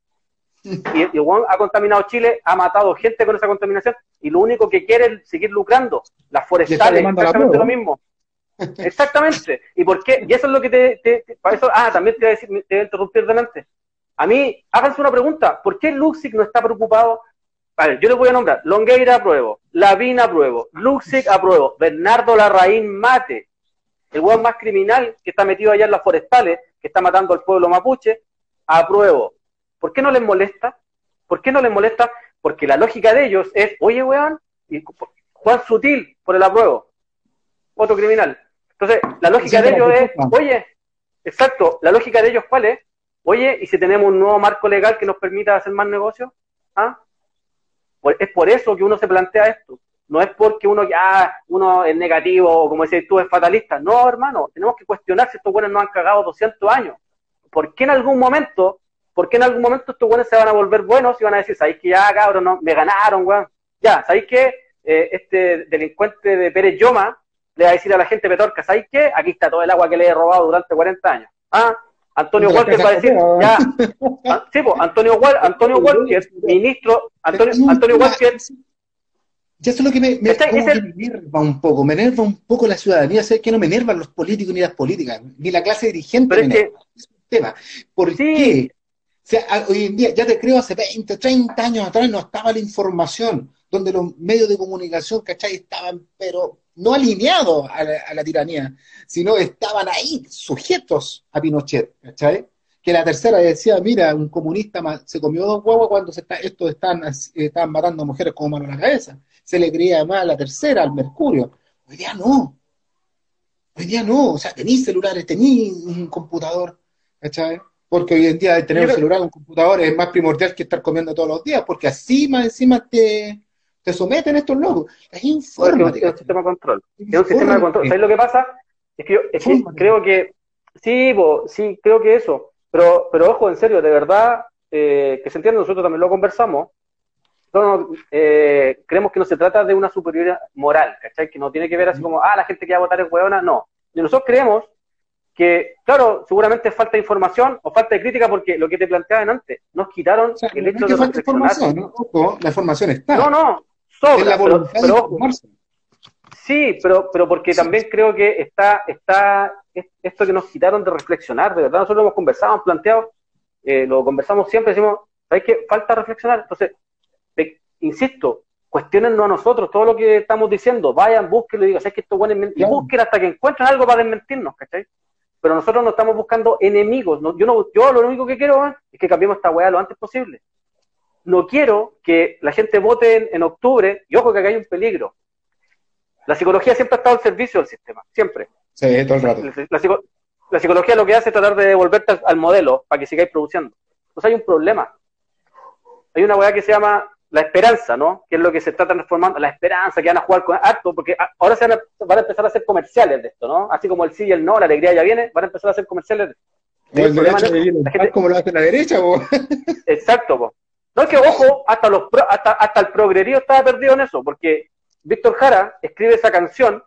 Y, y Juan ha contaminado Chile, ha matado gente con esa contaminación y lo único que quiere es seguir lucrando. Las forestales, exactamente lo mismo. Exactamente. ¿Y por qué? Y eso es lo que te, para eso, ah, también te voy a decir, te voy a interrumpir delante. A mí, háganse una pregunta, ¿por qué Luxic no está preocupado? A ver, yo les voy a nombrar, Longueira apruebo, Lavina apruebo, Luxic apruebo, Bernardo Larraín mate, el hueón más criminal que está metido allá en las forestales, que está matando al pueblo mapuche, apruebo. ¿Por qué no les molesta? ¿Por qué no les molesta? Porque la lógica de ellos es, oye, weón, y Juan Sutil por el apruebo, otro criminal. Entonces, la lógica de ellos es, oye, exacto, la lógica de ellos cuál es, oye, ¿y si tenemos un nuevo marco legal que nos permita hacer más negocios? ¿Ah? Es por eso que uno se plantea esto. No es porque uno, ah, uno es negativo o como decías tú, es fatalista. No, hermano, tenemos que cuestionar si estos buenos nos han cagado 200 años. ¿Por qué en algún momento porque en algún momento estos buenos se van a volver buenos y van a decir, ¿sabéis que ya, cabrón, no, me ganaron, weón? Ya, ¿sabéis que eh, este delincuente de Pérez Yoma le va a decir a la gente petorca, ¿sabéis qué? Aquí está todo el agua que le he robado durante 40 años. Ah, Antonio Walker va a decir, ya, ah, sí, pues, Antonio, Walker, Antonio Walker, ministro, Antonio, Antonio Walker... Ya eso es lo que me, me, enerva un poco, me enerva un poco la ciudadanía, ¿sabes que no me enervan los políticos ni las políticas, ni la clase dirigente Pero es tema. ¿Por qué? Sea, hoy en día, ya te creo, hace 20, 30 años atrás no estaba la información, donde los medios de comunicación, ¿cachai? Estaban, pero no alineados a la, tiranía, sino estaban ahí, sujetos a Pinochet, ¿cachai? Que la tercera decía, mira, un comunista se comió dos huevos cuando se está, estos están, están matando mujeres como mano a la cabeza. Se le creía más a la tercera, al Mercurio. Hoy día no. Hoy día no. O sea, tenéis celulares, tenéis un computador, ¿cachai? Porque hoy en día tener un celular, un computador es más primordial que estar comiendo todos los días, porque así más encima te, te someten estos locos. Es informática. Es un sistema de control. Es un sistema de control. ¿Sabes lo que pasa? Es que, yo, creo que, sí, sí, creo que eso. Pero, pero ojo, en serio, de verdad, eh, que se entiende, nosotros también lo conversamos. No, eh, creemos que no se trata de una superioridad moral, ¿cachai? Que no tiene que ver así como, ah, la gente que va a votar es hueona. No. Y nosotros creemos que, claro, seguramente falta información o falta de crítica porque lo que te planteaban antes, nos quitaron el hecho de falta información, ¿no? la información está. No, no, sobra, pero, Sí, pero, pero porque también creo que está, está esto que nos quitaron de reflexionar, de verdad, nosotros lo hemos conversado, hemos planteado, eh, lo conversamos siempre, decimos, ¿sabes qué? Falta reflexionar. Entonces, insisto, cuestionennos a nosotros todo lo que estamos diciendo, vayan, busquen, y digan, ¿sabes que esto bueno es Y busquen hasta que encuentren algo para desmentirnos, ¿cachai? Pero nosotros no estamos buscando enemigos, yo, no, yo lo único que quiero es que cambiemos esta weá lo antes posible. No quiero que la gente vote en octubre, y ojo que acá hay un peligro, la psicología siempre ha estado al servicio del sistema, siempre. Sí, todo el rato. La, psicología lo que hace es tratar de devolverte al, modelo para que sigáis produciendo. Entonces hay un problema. Hay una weá que se llama la esperanza, ¿no? Que es lo que se está transformando, la esperanza, que van a jugar con acto, porque ahora se van a, empezar a hacer comerciales de esto, ¿no? Así como el sí y el no, la alegría ya viene, van a empezar a hacer comerciales de esto. El como lo hace la derecha, Exacto, po. No es que, ojo, hasta, los hasta, hasta el progrerío estaba perdido en eso, porque Víctor Jara escribe esa canción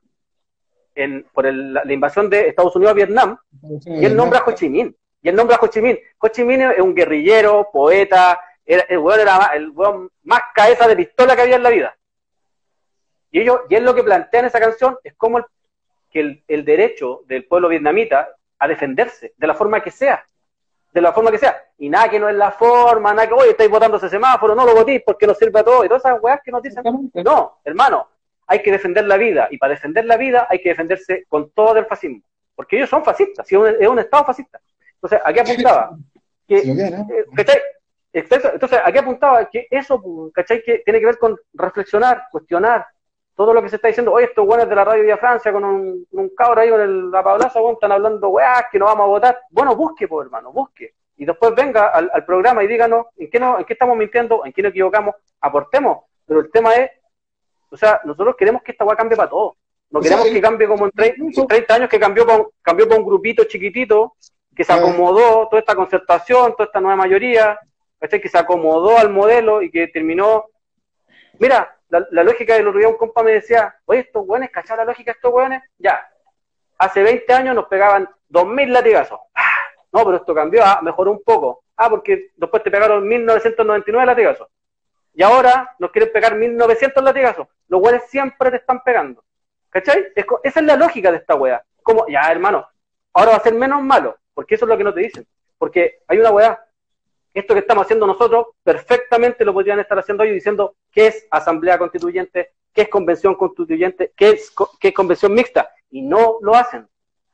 en, por la, invasión de Estados Unidos a Vietnam y él nombra a Ho Chi Minh. Y él nombra a Ho Chi Minh. Ho Chi Minh es un guerrillero, poeta, era, el weón era el weón más cabeza de pistola que había en la vida. Y, ellos, y él lo que plantea en esa canción es como el, que el derecho del pueblo vietnamita a defenderse, de la forma que sea de la forma que sea. Y nada que no es la forma, nada que, oye, estáis votando ese semáforo, no lo votéis porque no sirve a todo. Y todas esas weas que nos dicen, no, hermano, hay que defender la vida. Y para defender la vida hay que defenderse con todo el fascismo. Porque ellos son fascistas, es un, Estado fascista. Entonces, aquí apuntaba que, Entonces, aquí apuntaba que eso, ¿cachai? Que tiene que ver con reflexionar, cuestionar, todo lo que se está diciendo, oye, estos buenos de la radio Vía Francia con un, un cabro ahí con el, la pablaza, están hablando, weá, que no vamos a votar. Bueno, busque, pues, hermano, busque. Y después venga al, programa y díganos en qué, no, en qué estamos mintiendo, en qué nos equivocamos, aportemos. Pero el tema es, o sea, nosotros queremos que esta weá cambie para todos. No queremos que cambie como en 30, años que cambió con, cambió con un grupito chiquitito, que se acomodó toda esta concertación, toda esta nueva mayoría, que se acomodó al modelo y que terminó. Mira, la, lógica de los días un compa me decía, oye, estos weones, ¿cachai la lógica de estos weones? Ya, hace 20 años nos pegaban 2.000 latigazos. Ah, no, pero esto cambió, ah, mejoró un poco. Ah, porque después te pegaron 1.999 latigazos. Y ahora nos quieren pegar 1.900 latigazos. Los weones siempre te están pegando. ¿Cachai? esa es la lógica de esta wea. Como, ya, hermano, ahora va a ser menos malo, porque eso es lo que no te dicen. Porque hay una weá, esto que estamos haciendo nosotros, perfectamente lo podrían estar haciendo ellos diciendo qué es asamblea constituyente, qué es convención constituyente, qué es, qué es convención mixta. Y no lo hacen,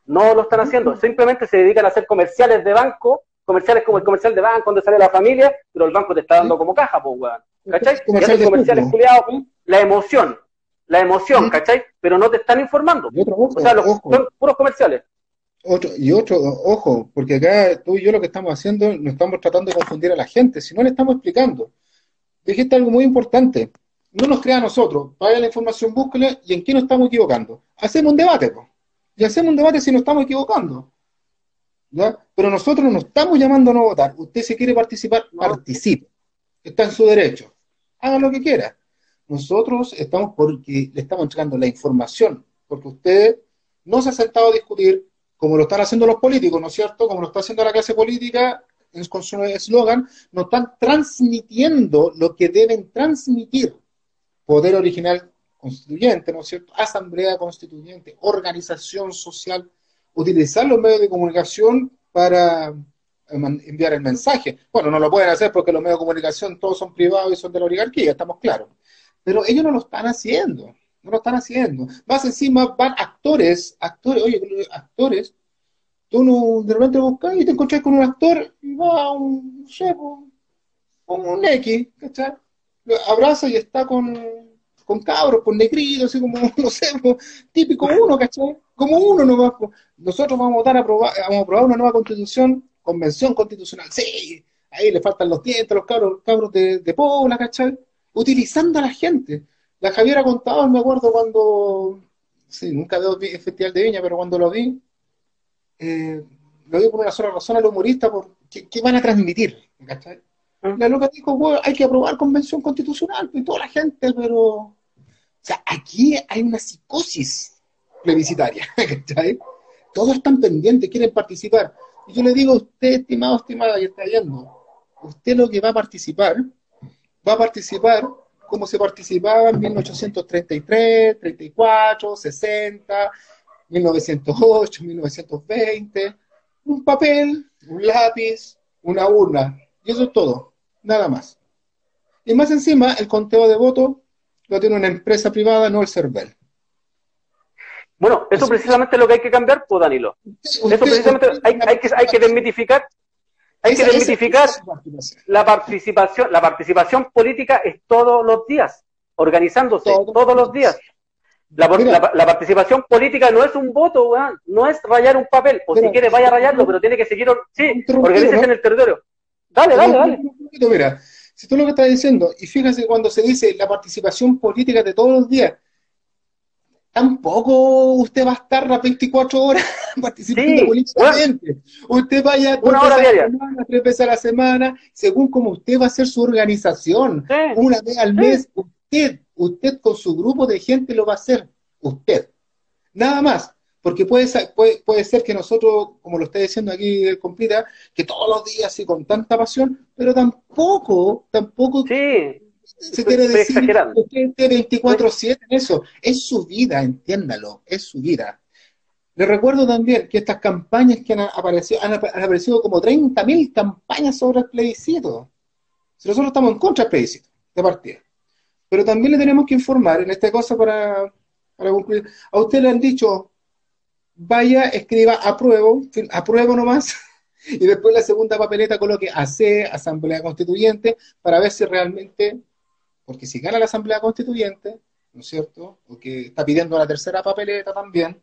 no lo están haciendo. Simplemente se dedican a hacer comerciales de banco, comerciales como el comercial de banco donde sale la familia, pero el banco te está dando como caja, pues, weón. ¿Cachai? Y comerciales culiados, la emoción, la emoción, ¿cachai? Pero no te están informando. o sea, los, son puros comerciales. Otro, y otro, ojo, porque acá tú y yo lo que estamos haciendo, no estamos tratando de confundir a la gente, sino le estamos explicando. Dijiste algo muy importante. No nos crea a nosotros, vaya la información, búsquela y en qué nos estamos equivocando. Hacemos un debate, pues. Y hacemos un debate si nos estamos equivocando. ¿ya? Pero nosotros no estamos llamando a no votar. Usted si quiere participar, participe. Está en su derecho. Haga lo que quiera. Nosotros estamos porque le estamos entregando la información, porque usted no se ha sentado a discutir, como lo están haciendo los políticos, ¿no es cierto? Como lo está haciendo la clase política con su eslogan, nos están transmitiendo lo que deben transmitir. Poder original constituyente, ¿no es cierto? Asamblea constituyente, organización social, utilizar los medios de comunicación para eh, enviar el mensaje. Bueno, no lo pueden hacer porque los medios de comunicación todos son privados y son de la oligarquía, estamos claros. Pero ellos no lo están haciendo no lo están haciendo. Más encima van actores, actores, oye, actores, tú no, de repente buscas y te encontrás con un actor y va un, no sé, un, X, ¿cachai? abraza y está con, con cabros, con negritos, así como, no sé, típico uno, ¿cachai? Como uno nomás. Nosotros vamos a votar a aprobar, vamos a aprobar una nueva constitución, convención constitucional, sí, ahí le faltan los dientes, los cabros, cabros de, de Pobla, ¿cachai? Utilizando a la gente. La Javiera contaba, me acuerdo cuando, sí, nunca veo el Festival de Viña, pero cuando lo vi, eh, lo vi por una sola razón al humorista, por qué, van a transmitir, ¿cachai? Ah. La loca dijo, bueno, hay que aprobar convención constitucional, y toda la gente, pero... O sea, aquí hay una psicosis plebiscitaria, ¿cachai? todos están pendientes, quieren participar. Y yo le digo a usted, estimado, estimada, que está viendo, usted lo que va a participar, va a participar como se participaba en 1833, 34, 60, 1908, 1920. Un papel, un lápiz, una urna. Y eso es todo. Nada más. Y más encima, el conteo de votos lo tiene una empresa privada, no el CERVEL. Bueno, eso precisamente es lo que hay que cambiar, pues, Danilo. eso precisamente hay, hay, que, hay que desmitificar hay que desmitificar la participación. La participación política es todos los días, organizándose todos los días. La, participación política no es un voto, no es rayar un papel. O si quiere, vaya a rayarlo, pero tiene que seguir. Sí, organícese en el territorio. Dale, dale, dale. Mira, si tú lo que estás diciendo, y fíjate cuando se dice la participación política de todos los días, tampoco usted va a estar las 24 horas participando políticamente. usted vaya una hora diaria. tres veces a la semana, según como usted va a hacer su organización. Una vez al mes, usted, usted con su grupo de gente lo va a hacer. Usted. Nada más. Porque puede, puede, puede ser que nosotros, como lo está diciendo aquí el compita, que todos los días y con tanta pasión, pero tampoco, tampoco sí se quiere decir que 24-7 en eso. Es su vida, entiéndalo, es su vida. Le recuerdo también que estas campañas que han aparecido, han, aparecido como 30.000 campañas sobre el plebiscito. Si nosotros estamos en contra del plebiscito, de partida. Pero también le tenemos que informar en esta cosa para, para concluir. A usted le han dicho, vaya, escriba apruebo, apruebo nomás, y después la segunda papeleta coloque AC, Asamblea Constituyente, para ver si realmente porque si gana la Asamblea Constituyente, ¿no es cierto? O que está pidiendo la tercera papeleta también,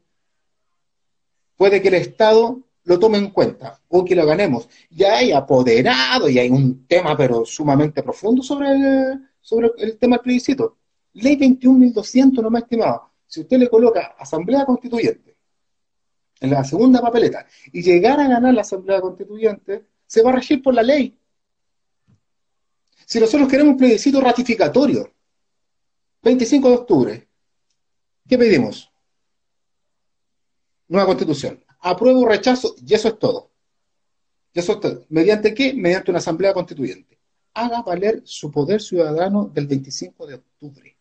puede que el Estado lo tome en cuenta o que lo ganemos. Ya hay apoderado y hay un tema pero sumamente profundo sobre el, sobre el tema del plebiscito. Ley 21.200, no me estimado. Si usted le coloca Asamblea Constituyente en la segunda papeleta y llegara a ganar la Asamblea Constituyente, se va a regir por la ley. Si nosotros queremos un plebiscito ratificatorio, 25 de octubre, ¿qué pedimos? Nueva constitución. Apruebo o rechazo, y eso es todo. Y eso es todo. ¿Mediante qué? Mediante una asamblea constituyente. Haga valer su poder ciudadano del 25 de octubre.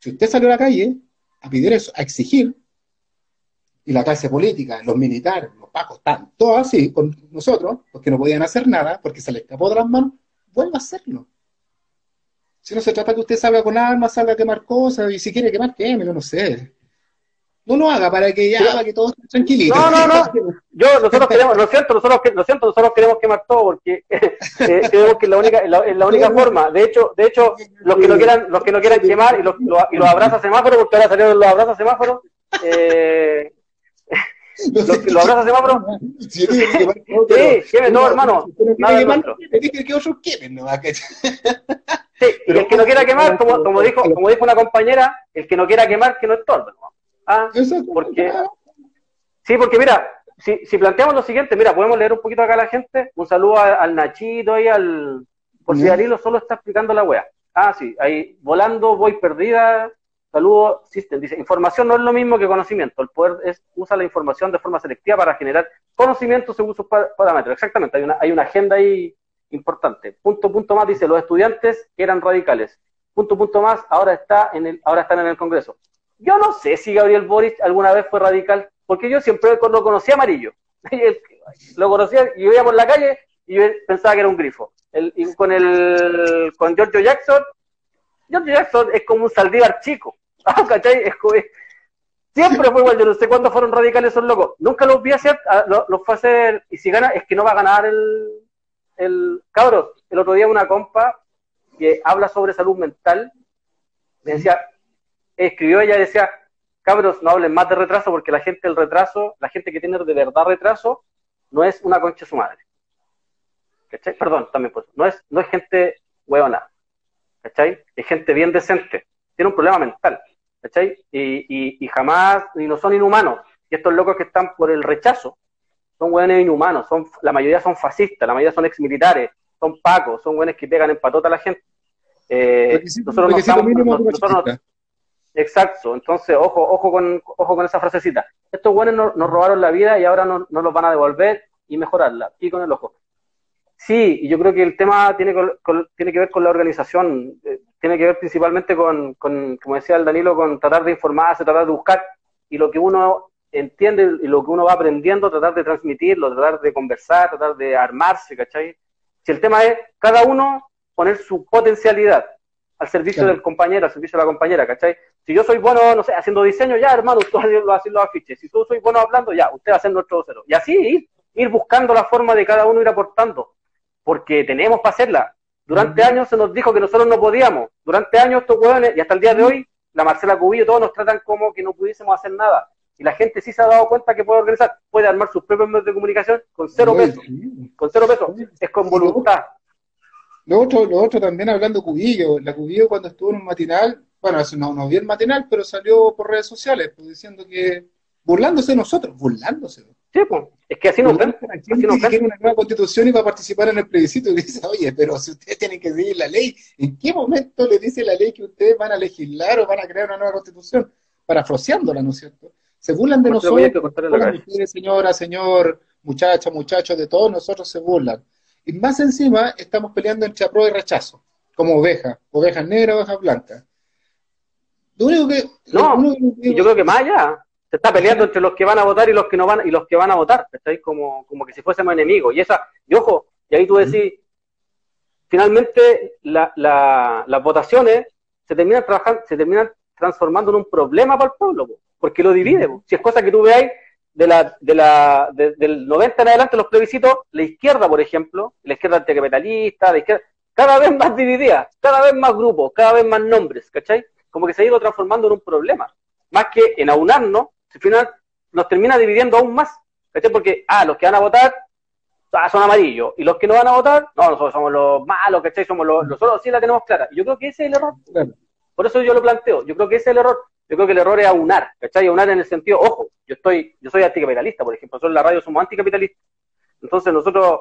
Si usted salió a la calle a pedir eso, a exigir, y la clase política, los militares, los pacos, están todos así con nosotros, porque no podían hacer nada, porque se les escapó de las manos, vuelva a hacerlo. Si no se trata que usted salga con armas, salga a quemar cosas, y si quiere quemar, quémelo, no sé. No lo haga para que ya, para que todo esté tranquilito. No, no, no. Yo, nosotros queremos, lo siento, nosotros, lo siento, nosotros queremos quemar todo porque eh, creemos que es la única, es la, única forma. De hecho, de hecho, los que no quieran, los que no quieran quemar y los, y los abrazos semáforos, porque ahora salieron los abrazos semáforos, eh, los, los abrazos semáforos. Sí, quemen, no, hermano. Nada dije que otros quemen, ¿no? Sí, y el que no quiera quemar, como, como, dijo, como dijo una compañera, el que no quiera quemar, que no estorbe. Ah, porque, sí, porque mira, si, si planteamos lo siguiente, mira, podemos leer un poquito acá a la gente. Un saludo al Nachito y al. Por si Danilo solo está explicando la wea. Ah, sí, ahí volando, voy perdida, Saludo System. Dice, información no es lo mismo que conocimiento. El poder es, usa la información de forma selectiva para generar conocimiento según sus parámetros. Exactamente, hay una, hay una agenda ahí importante. Punto, punto más, dice, los estudiantes eran radicales. Punto, punto más, ahora, está en el, ahora están en el Congreso. Yo no sé si Gabriel Boric alguna vez fue radical, porque yo siempre lo conocía amarillo. lo conocía y iba por la calle y pensaba que era un grifo. El, y con el con Giorgio Jackson George Jackson es como un Saldívar chico. Ah, ¿Cachai? Siempre fue igual, yo no sé cuándo fueron radicales esos locos. Nunca los vi hacer, ah, los fue a hacer, y si gana, es que no va a ganar el, el cabros. El otro día una compa que habla sobre salud mental, me decía, escribió ella, decía, cabros, no hablen más de retraso porque la gente del retraso, la gente que tiene de verdad retraso, no es una concha su madre. ¿Cachai? Perdón, también pues, no es, no es gente huevona. ¿cachai? Es gente bien decente, tiene un problema mental, ¿cachai? Y, y, jamás, y no son inhumanos. Y estos locos que están por el rechazo, son buenos inhumanos, son, la mayoría son fascistas, la mayoría son exmilitares, son pacos, son buenos que pegan en patota a la gente. Eh, nosotros no estamos, nosotros exacto, entonces ojo, ojo con, ojo con esa frasecita. estos buenos nos, robaron la vida y ahora no, nos los van a devolver y mejorarla, y con el ojo. Sí, y yo creo que el tema tiene, tiene que ver con la organización, eh, tiene que ver principalmente con, como decía el Danilo, con tratar de informarse, tratar de buscar, y lo que uno entiende y lo que uno va aprendiendo, tratar de transmitirlo, tratar de conversar, tratar de armarse, ¿cachai? Si el tema es cada uno poner su potencialidad al servicio del compañero, al servicio de la compañera, ¿cachai? Si yo soy bueno, no sé, haciendo diseño, ya, hermano, usted lo hace los afiches. Si tú soy bueno hablando, ya, usted va a ser nuestro vocero. Y así ir, ir buscando la forma de cada uno ir aportando, porque tenemos para hacerla. Durante años se nos dijo que nosotros no podíamos. Durante años estos hueones, y hasta el día de hoy, la Marcela Cubillo, todos nos tratan como que no pudiésemos hacer nada. Y la gente sí se ha dado cuenta que puede organizar, puede armar sus propios medios de comunicación con cero pesos. Con cero pesos. Es con voluntad. Lo otro, lo otro también hablando Cubillo, la Cubillo cuando estuvo en un matinal, bueno, no, no vi el matinal, pero salió por redes sociales, pues, diciendo que burlándose de nosotros, burlándose. Sí, pues, es que así nos ven. Así nos ven. una nueva constitución y va a participar en el plebiscito y dice, oye, pero si ustedes tienen que seguir la ley, ¿en qué momento le dice la ley que ustedes van a legislar o van a crear una nueva constitución? Parafraseándola, ¿no es cierto? Se burlan de nosotros, señora, señor, muchacha, muchachos, de todos nosotros se burlan. Y más encima estamos peleando entre apruebo y rechazo, como ovejas, ovejas negras, ovejas blancas. Lo único que... No, yo creo que más allá, se está peleando entre los que van a votar y los que no van y los que van a votar, ¿estáis? Como, como que si fuésemos enemigos. Y esa, y ojo, y ahí tú decís, finalmente las votaciones se terminan trabajando, se terminan transformando en un problema para el pueblo, porque lo divide. Si es cosa que tú veáis de la, de la, del 90 en adelante los plebiscitos, la izquierda, por ejemplo, la izquierda anticapitalista, la izquierda, cada vez más dividida, cada vez más grupos, cada vez más nombres, ¿cachai? Como que se ha ido transformando en un problema. Más que en aunarnos, al final nos termina dividiendo aún más, ¿cachai? Porque, ah, los que van a votar ah, son amarillos, y los que no van a votar, no, nosotros somos los malos, ¿cachai? Somos los, nosotros sí la tenemos clara. Y yo creo que ese es el error. Por eso yo lo planteo. Yo creo que ese es el error. Yo creo que el error es aunar, ¿cachai? Aunar en el sentido, ojo, yo estoy, yo soy anticapitalista, por ejemplo, nosotros en la radio somos anticapitalistas. Entonces nosotros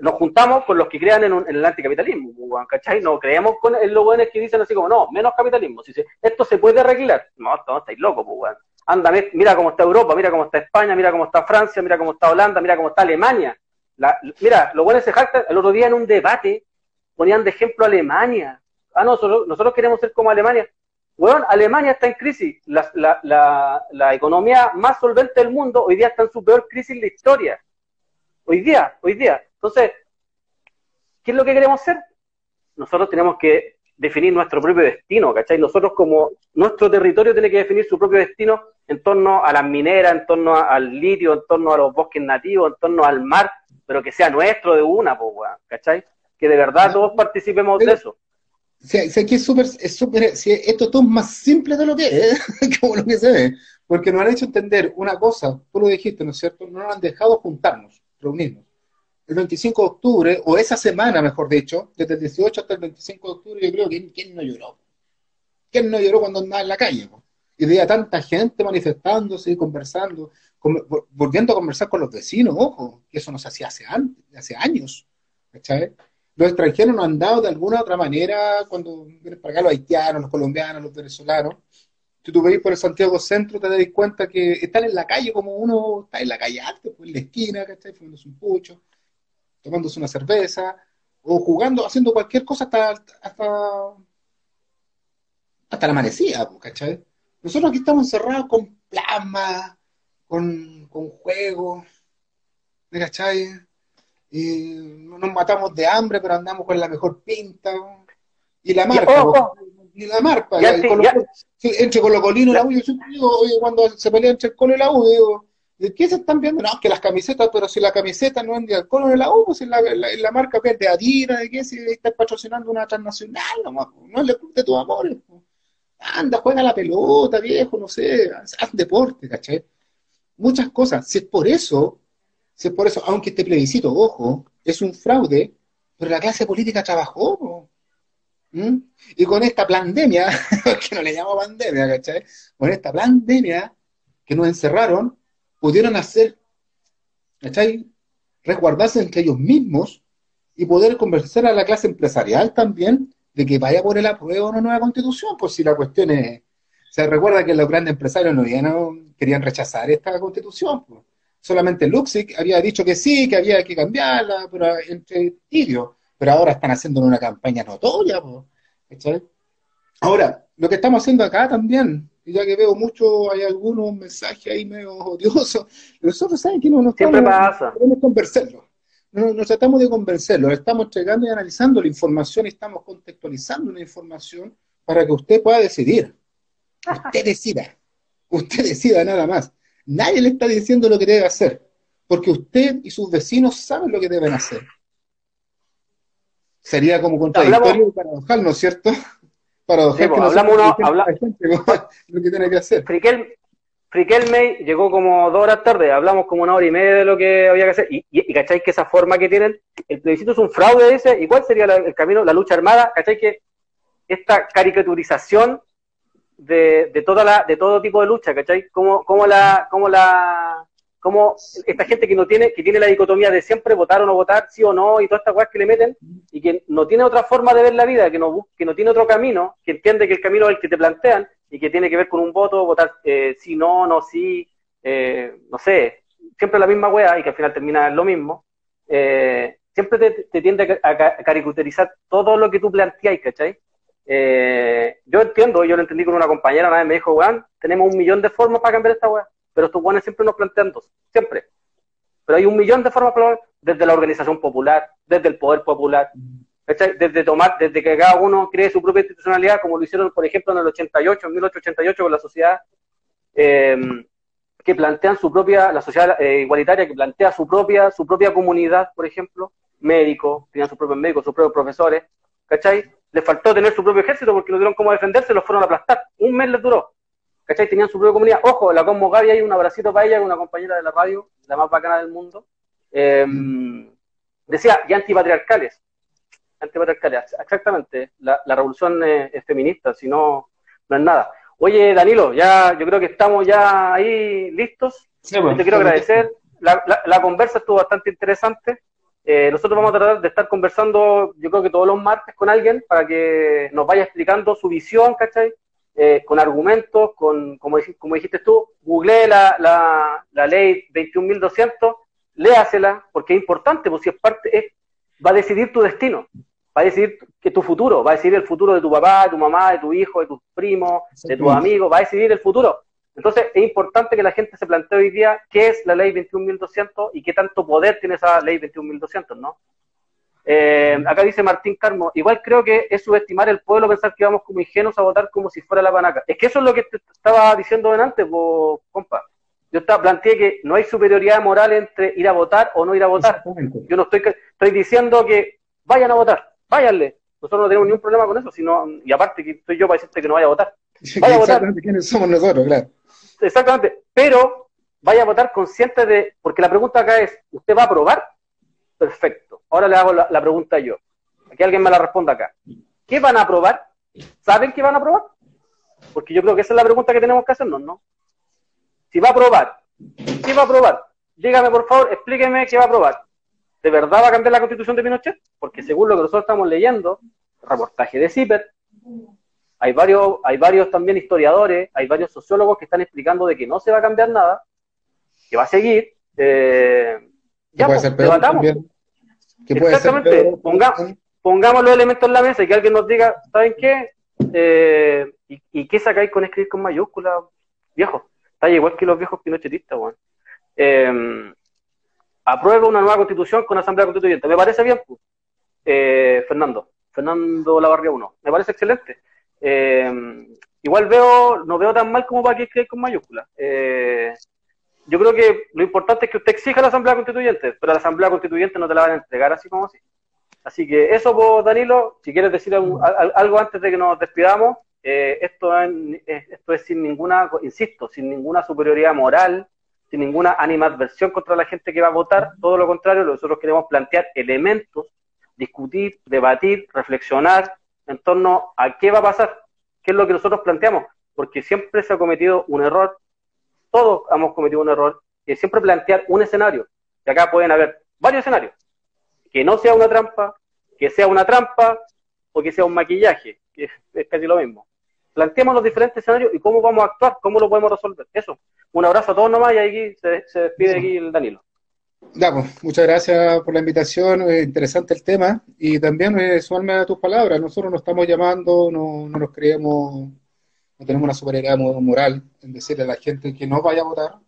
nos juntamos con los que crean en, el anticapitalismo, ¿cachai? No creemos con los buenos que dicen así como, no, menos capitalismo. Si esto se puede arreglar. No, no estáis locos, pues, Anda, mira cómo está Europa, mira cómo está España, mira cómo está Francia, mira cómo está Holanda, mira cómo está Alemania. mira, los buenos se jactan, el otro día en un debate ponían de ejemplo Alemania. Ah, no, nosotros, queremos ser como Alemania. Bueno, Alemania está en crisis. La, economía más solvente del mundo hoy día está en su peor crisis en la historia. Hoy día, hoy día. Entonces, ¿qué es lo que queremos hacer? Nosotros tenemos que definir nuestro propio destino, ¿cachai? Nosotros como nuestro territorio tiene que definir su propio destino en torno a las mineras, en torno al litio, en torno a los bosques nativos, en torno al mar, pero que sea nuestro de una, pues, ¿cachai? Que de verdad todos participemos de eso. Si, aquí es súper, es súper, si esto todo es más simple de lo que es, como lo que se ve, porque nos han hecho entender una cosa, tú lo dijiste, ¿no es cierto? No nos han dejado juntarnos, reunirnos. El 25 de octubre, o esa semana, mejor dicho, desde el 18 hasta el 25 de octubre, yo creo que ¿quién no lloró? ¿Quién no lloró cuando andaba en la calle? Y veía tanta gente manifestándose conversando, volviendo a conversar con los vecinos, ojo, que eso no se hacía hace, años, ¿cachai? los extranjeros nos han dado de alguna otra manera, cuando vienen para acá los haitianos, los colombianos, los venezolanos, si tú veis por el Santiago Centro, te das cuenta que están en la calle como uno está en la calle antes, pues en la esquina, ¿cachai? Fumándose un pucho, tomándose una cerveza, o jugando, haciendo cualquier cosa hasta, hasta, hasta la amanecida, ¿cachai? Nosotros aquí estamos encerrados con plasma, con, con juegos, ¿cachai? y nos matamos de hambre, pero andamos con la mejor pinta. Y la marca, y, la marca, entre Colo Colino y la U, yo siempre digo, oye, cuando se pelea entre el Colo y la U, digo, ¿qué se están viendo? No, que las camisetas, pero si la camiseta no es del Colo ni la U, pues la, la, marca de Adira, de qué, si estás patrocinando una transnacional, no, no le de tus amores. Anda, juega la pelota, viejo, no sé, haz deporte, ¿cachai? Muchas cosas. Si es por eso por eso, aunque este plebiscito, ojo, es un fraude, pero la clase política trabajó. Y con esta pandemia, que no le llamo pandemia, ¿cachai? Con esta pandemia que nos encerraron, pudieron hacer, ¿cachai? Resguardarse entre ellos mismos y poder conversar a la clase empresarial también de que vaya por el apruebo de una nueva constitución, pues si la cuestión es, Se recuerda que los grandes empresarios no, querían rechazar esta constitución. Solamente Luxic había dicho que sí, que había que cambiarla, pero entre tibios. Pero ahora están haciendo una campaña notoria. Ahora, lo que estamos haciendo acá también, ya que veo mucho, hay algunos mensajes ahí medio odiosos, nosotros saben que no nos Siempre pasa. queremos convencerlos. No, nos tratamos de convencerlos, estamos entregando y analizando la información y estamos contextualizando la información para que usted pueda decidir. Usted decida. Usted decida nada más. Nadie le está diciendo lo que debe hacer, porque usted y sus vecinos saben lo que deben hacer. Sería como contradictorio para bajar, ¿no es cierto? Para sí, pues, hablamos uno, habla... lo que tiene que hacer. Friquel, Friquelme llegó como dos horas tarde, hablamos como una hora y media de lo que había que hacer, y, y, ¿cacháis que esa forma que tienen, el plebiscito es un fraude ese, ¿y cuál sería el camino, la lucha armada? ¿Cacháis que esta caricaturización de, de, toda la, de todo tipo de lucha, ¿cachai? Como, como la, como la, como esta gente que no tiene, que tiene la dicotomía de siempre votar o no votar, sí o no, y todas estas cosas que le meten, y que no tiene otra forma de ver la vida, que no, que no tiene otro camino, que entiende que el camino es el que te plantean, y que tiene que ver con un voto, votar eh, sí, no, no, sí, eh, no sé, siempre la misma wea, y que al final termina en lo mismo, eh, siempre te, tiende a, caricaturizar todo lo que tú planteas, ¿cachai? yo entiendo, yo lo entendí con una compañera, una vez me dijo, weón, tenemos un millón de formas para cambiar esta wea pero estos guanes siempre nos plantean dos, siempre. Pero hay un millón de formas desde la organización popular, desde el poder popular, desde tomar, desde que cada uno cree su propia institucionalidad, como lo hicieron, por ejemplo, en el 88, en 1888, con la sociedad em, que plantean su propia, la sociedad eh, igualitaria que plantea su propia, su propia comunidad, por ejemplo, médicos, tenían sus propios médicos, sus propios profesores, ¿cachai? Les faltó tener su propio ejército porque no tuvieron cómo defenderse, los fueron a aplastar. Un mes les duró. ¿Cachai? Tenían su propia comunidad. Ojo, la Cosmo Gaby hay un abracito para ella, una compañera de la radio, la más bacana del mundo. Em, decía, y antipatriarcales. Antipatriarcales, exactamente. La, revolución es, feminista, si no, no es nada. Oye, Danilo, ya yo creo que estamos ya ahí listos. Pues, te quiero agradecer. La, conversa estuvo bastante interesante. Eh, nosotros vamos a tratar de estar conversando, yo creo que todos los martes con alguien para que nos vaya explicando su visión, ¿cachai? Eh, con argumentos, con, como, como dijiste tú, googlee la, la, la ley 21.200, léasela, porque es importante, porque si es parte, es, va a decidir tu destino, va a decidir que tu futuro, va a decidir el futuro de tu papá, de tu mamá, de tu hijo, de tus primos, de tus amigos, va a decidir el futuro. Entonces es importante que la gente se plantee hoy día qué es la ley 21.200 y qué tanto poder tiene esa ley 21.200, ¿no? Eh, acá dice Martín Carmo, igual creo que es subestimar el pueblo pensar que vamos como ingenuos a votar como si fuera la panaca. Es que eso es lo que te estaba diciendo antes, vos, compa. Yo estaba, planteé que no hay superioridad moral entre ir a votar o no ir a votar. Yo no estoy, estoy diciendo que vayan a votar, váyanle. Nosotros no tenemos ningún problema con eso, sino, y aparte que estoy yo para decirte que no vaya a votar. Vaya a votar. quiénes somos nosotros, claro. Exactamente, pero vaya a votar consciente de, porque la pregunta acá es, ¿usted va a aprobar? Perfecto. Ahora le hago la, pregunta yo. Que alguien me la responda acá. ¿Qué van a aprobar? ¿Saben qué van a aprobar? Porque yo creo que esa es la pregunta que tenemos que hacernos, ¿no? Si va a aprobar, ¿qué va a aprobar? Dígame, por favor, explíqueme qué va a aprobar. ¿De verdad va a cambiar la constitución de Pinochet? Porque según lo que nosotros estamos leyendo, reportaje de CIPER, hay varios, hay varios también historiadores, hay varios sociólogos que están explicando de que no se va a cambiar nada, que va a seguir. Eh, ya, puede pues, debatamos. Exactamente. pongamos los elementos en la mesa y que alguien nos diga, ¿saben qué? Eh, ¿y, qué sacáis con escribir con mayúsculas, viejo? Está igual que los viejos pinochetistas, weón. Eh, aprueba una nueva constitución con asamblea constituyente. ¿Me parece bien? Pues? Eh, Fernando. Fernando Lavarria 1. Me parece excelente. Eh, igual veo, no veo tan mal como para que escribir con mayúsculas. Eh, yo creo que lo importante es que usted exija la Asamblea Constituyente, pero la Asamblea Constituyente no te la van a entregar así como así. Así que eso, pues, Danilo, si quieres decir algo antes de que nos despidamos, eh, esto, es, esto es sin ninguna, insisto, sin ninguna superioridad moral, sin ninguna animadversión contra la gente que va a votar, todo lo contrario, nosotros queremos plantear elementos, discutir, debatir, reflexionar en torno a qué va a pasar, qué es lo que nosotros planteamos, porque siempre se ha cometido un error todos hemos cometido un error, que siempre plantear un escenario. Y acá pueden haber varios escenarios. Que no sea una trampa, que sea una trampa o que sea un maquillaje, es, casi lo mismo. planteemos los diferentes escenarios y cómo vamos a actuar, cómo lo podemos resolver. Eso. Un abrazo a todos nomás y aquí se, se despide aquí el Danilo. Ya, pues, muchas gracias por la invitación, es interesante el tema y también eh, sumarme a tus palabras, nosotros no estamos llamando, no nos creemos, no tenemos una superioridad moral en decirle a la gente que no vaya a votar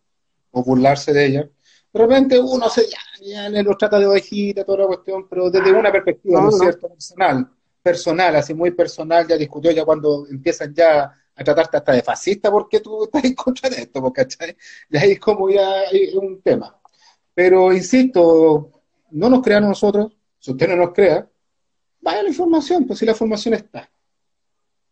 o burlarse de ella. De repente uno se ya, ya los trata de ovejita, toda la cuestión, pero desde una perspectiva, ¿no, es cierto?, personal, personal, así muy personal, ya discutió ya cuando empiezan ya a tratarte hasta de fascista porque tú estás en contra de esto, ¿cachai? Y ahí es como ya hay un tema. Pero insisto, no nos crean nosotros, si usted no nos crea, vaya la información, pues si la información está.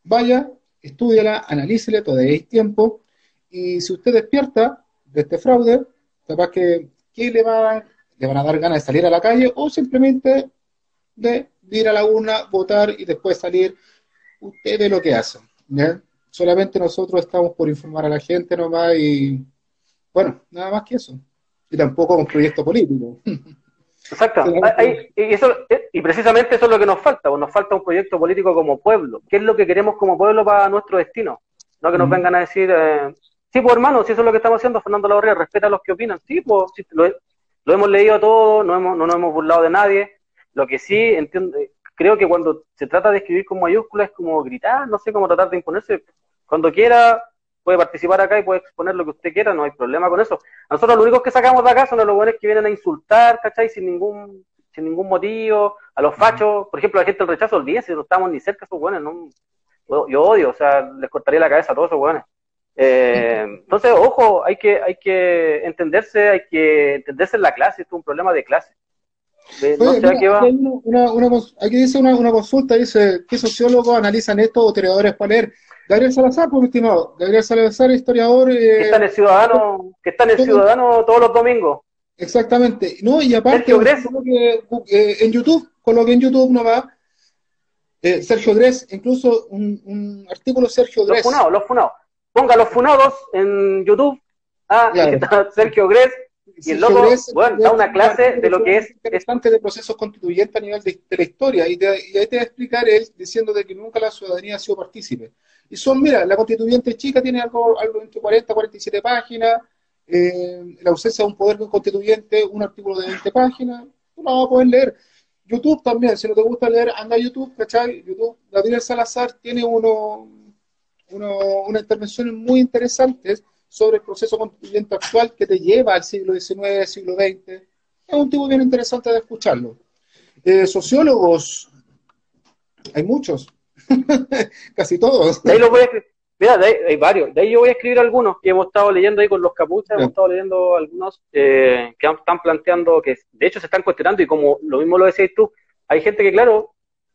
Vaya, estúdiala, analícele, todavía tiempo, y si usted despierta de este fraude, capaz que ¿qué le, va le van a dar ganas de salir a la calle o simplemente de ir a la urna, votar y después salir. Usted ve lo que hace. Solamente nosotros estamos por informar a la gente nomás y, bueno, nada más que eso y tampoco un proyecto político. Exacto. y, eso, y precisamente eso es lo que nos falta. Pues nos falta un proyecto político como pueblo. ¿Qué es lo que queremos como pueblo para nuestro destino? No que nos vengan a decir, eh, sí, pues hermano, si eso es lo que estamos haciendo, Fernando Laurria, respeta a los que opinan. Sí, pues lo, hemos leído todo, no, hemos, no nos hemos burlado de nadie. Lo que sí entiendo, creo que cuando se trata de escribir con mayúsculas es como gritar, no sé cómo tratar de imponerse. Cuando quiera, puede participar acá y puede exponer lo que usted quiera, no hay problema con eso. A nosotros lo único que sacamos de acá son los buenos que vienen a insultar, ¿cachai? Sin ningún sin ningún motivo, a los fachos, por ejemplo, la gente del rechazo, olvídense, no estamos ni cerca de esos buenos, no, yo odio, o sea, les cortaría la cabeza a todos esos buenos. Eh, entonces, ojo, hay que, hay que entenderse, hay que entenderse en la clase, esto es un problema de clase. No sé qué va. Una, una, aquí dice una, una consulta, dice, ¿qué sociólogos analizan esto o teoreadores para leer? Gabriel Salazar, por estimado. Gabriel Salazar, historiador. Eh, que está en el Ciudadano, que está en el Ciudadano todos los domingos. Exactamente. No, y aparte, que, eh, en YouTube, con lo que en YouTube no va, eh, Sergio Gres, incluso un, un, artículo Sergio Gres. Los funados, los funados. Ponga los funados en YouTube. Ah, está Sergio Gres. Y el loco, bueno, da una clase de lo que es... Interesante de procesos constituyentes a nivel de, la historia. Y, y, ahí te va a explicar él diciendo de que nunca la ciudadanía ha sido partícipe. Y son, mira, la constituyente chica tiene algo, algo entre 40 47 páginas, eh, la ausencia de un poder constituyente, un artículo de 20 páginas, tú no vas a poder leer. YouTube también, si no te gusta leer, anda a YouTube, ¿cachai? YouTube, Gabriel Salazar tiene uno, uno, unas intervenciones muy interesantes sobre el proceso constituyente actual que te lleva al siglo XIX, siglo XX. Es un tipo bien interesante de escucharlo. Eh, sociólogos, hay muchos, Casi todos. De ahí lo voy a Mira, hay varios. De ahí yo voy a escribir algunos que hemos estado leyendo ahí con los capuchas, hemos estado leyendo algunos eh, que están planteando, que de hecho se están cuestionando y como lo mismo lo decías tú, hay gente que, claro,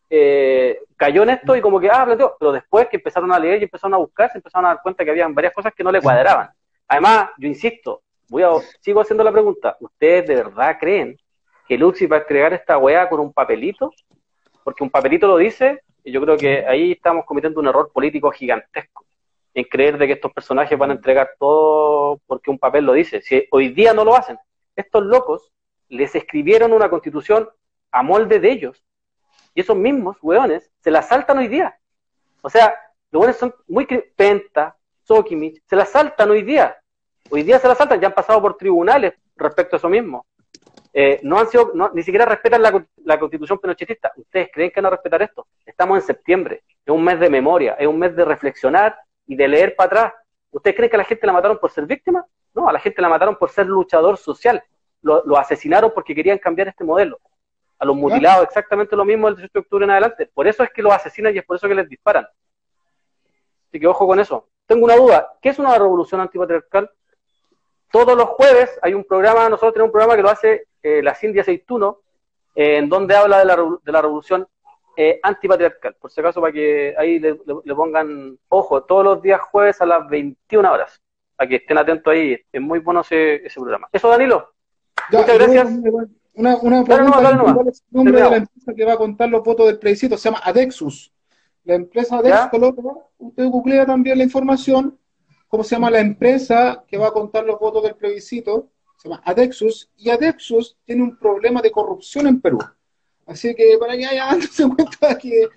eh, cayó en esto y como que, ah, planteó, pero después que empezaron a leer y empezaron a buscar, se empezaron a dar cuenta que había varias cosas que no le cuadraban. Además, yo insisto, voy a, sigo haciendo la pregunta, ¿ustedes de verdad creen que Luxi va a entregar esta weá con un papelito? Porque un papelito lo dice y yo creo que ahí estamos cometiendo un error político gigantesco en creer de que estos personajes van a entregar todo porque un papel lo dice. Si hoy día no lo hacen, estos locos les escribieron una constitución a molde de ellos. Y esos mismos weones se la saltan hoy día. O sea, los weones son muy Penta, Sokimich, se la saltan hoy día. Hoy día se la saltan, ya han pasado por tribunales respecto a eso mismo. Eh, no han sido, ni siquiera respetan la, constitución pinochetista. ¿Ustedes creen que a respetar esto? Estamos en septiembre, es un mes de memoria, es un mes de reflexionar y de leer para atrás. ¿Ustedes creen que a la gente la mataron por ser víctima? No, a la gente la mataron por ser luchador social. Lo, asesinaron porque querían cambiar este modelo. A los mutilados, exactamente lo mismo el 18 de octubre en adelante. Por eso es que los asesinan y es por eso que les disparan. Así que ojo con eso. Tengo una duda. ¿Qué es una revolución antipatriarcal? Todos los jueves hay un programa, nosotros tenemos un programa que lo hace eh, la Cindy Aceituno, eh, en donde habla de la, de la revolución eh, antipatriarcal. Por si acaso, para que ahí le, pongan ojo, todos los días jueves a las 21 horas, para que estén atentos ahí. Es muy bueno ese, ese programa. Eso, Danilo. Muchas gracias. Una, una pregunta, ¿cuál es el nombre de la empresa que va a contar los votos del plebiscito? Se llama Adexus. La empresa Adexus, usted googlea también la información, cómo se llama la empresa que va a contar los votos del plebiscito, se llama Adexus, y Adexus tiene un problema de corrupción en Perú. Así que para que haya dándose cuenta que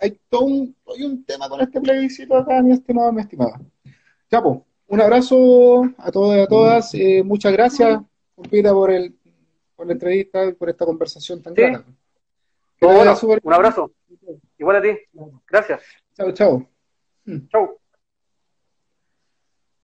hay todo un, hay un tema con este plebiscito acá, mi estimado, mi estimada. Chapo, un abrazo a todos y a todas. Eh, muchas gracias, compita, por, el, por la entrevista y por esta conversación tan clara. Un abrazo. Igual a ti. Gracias. Chao, chao. Chao.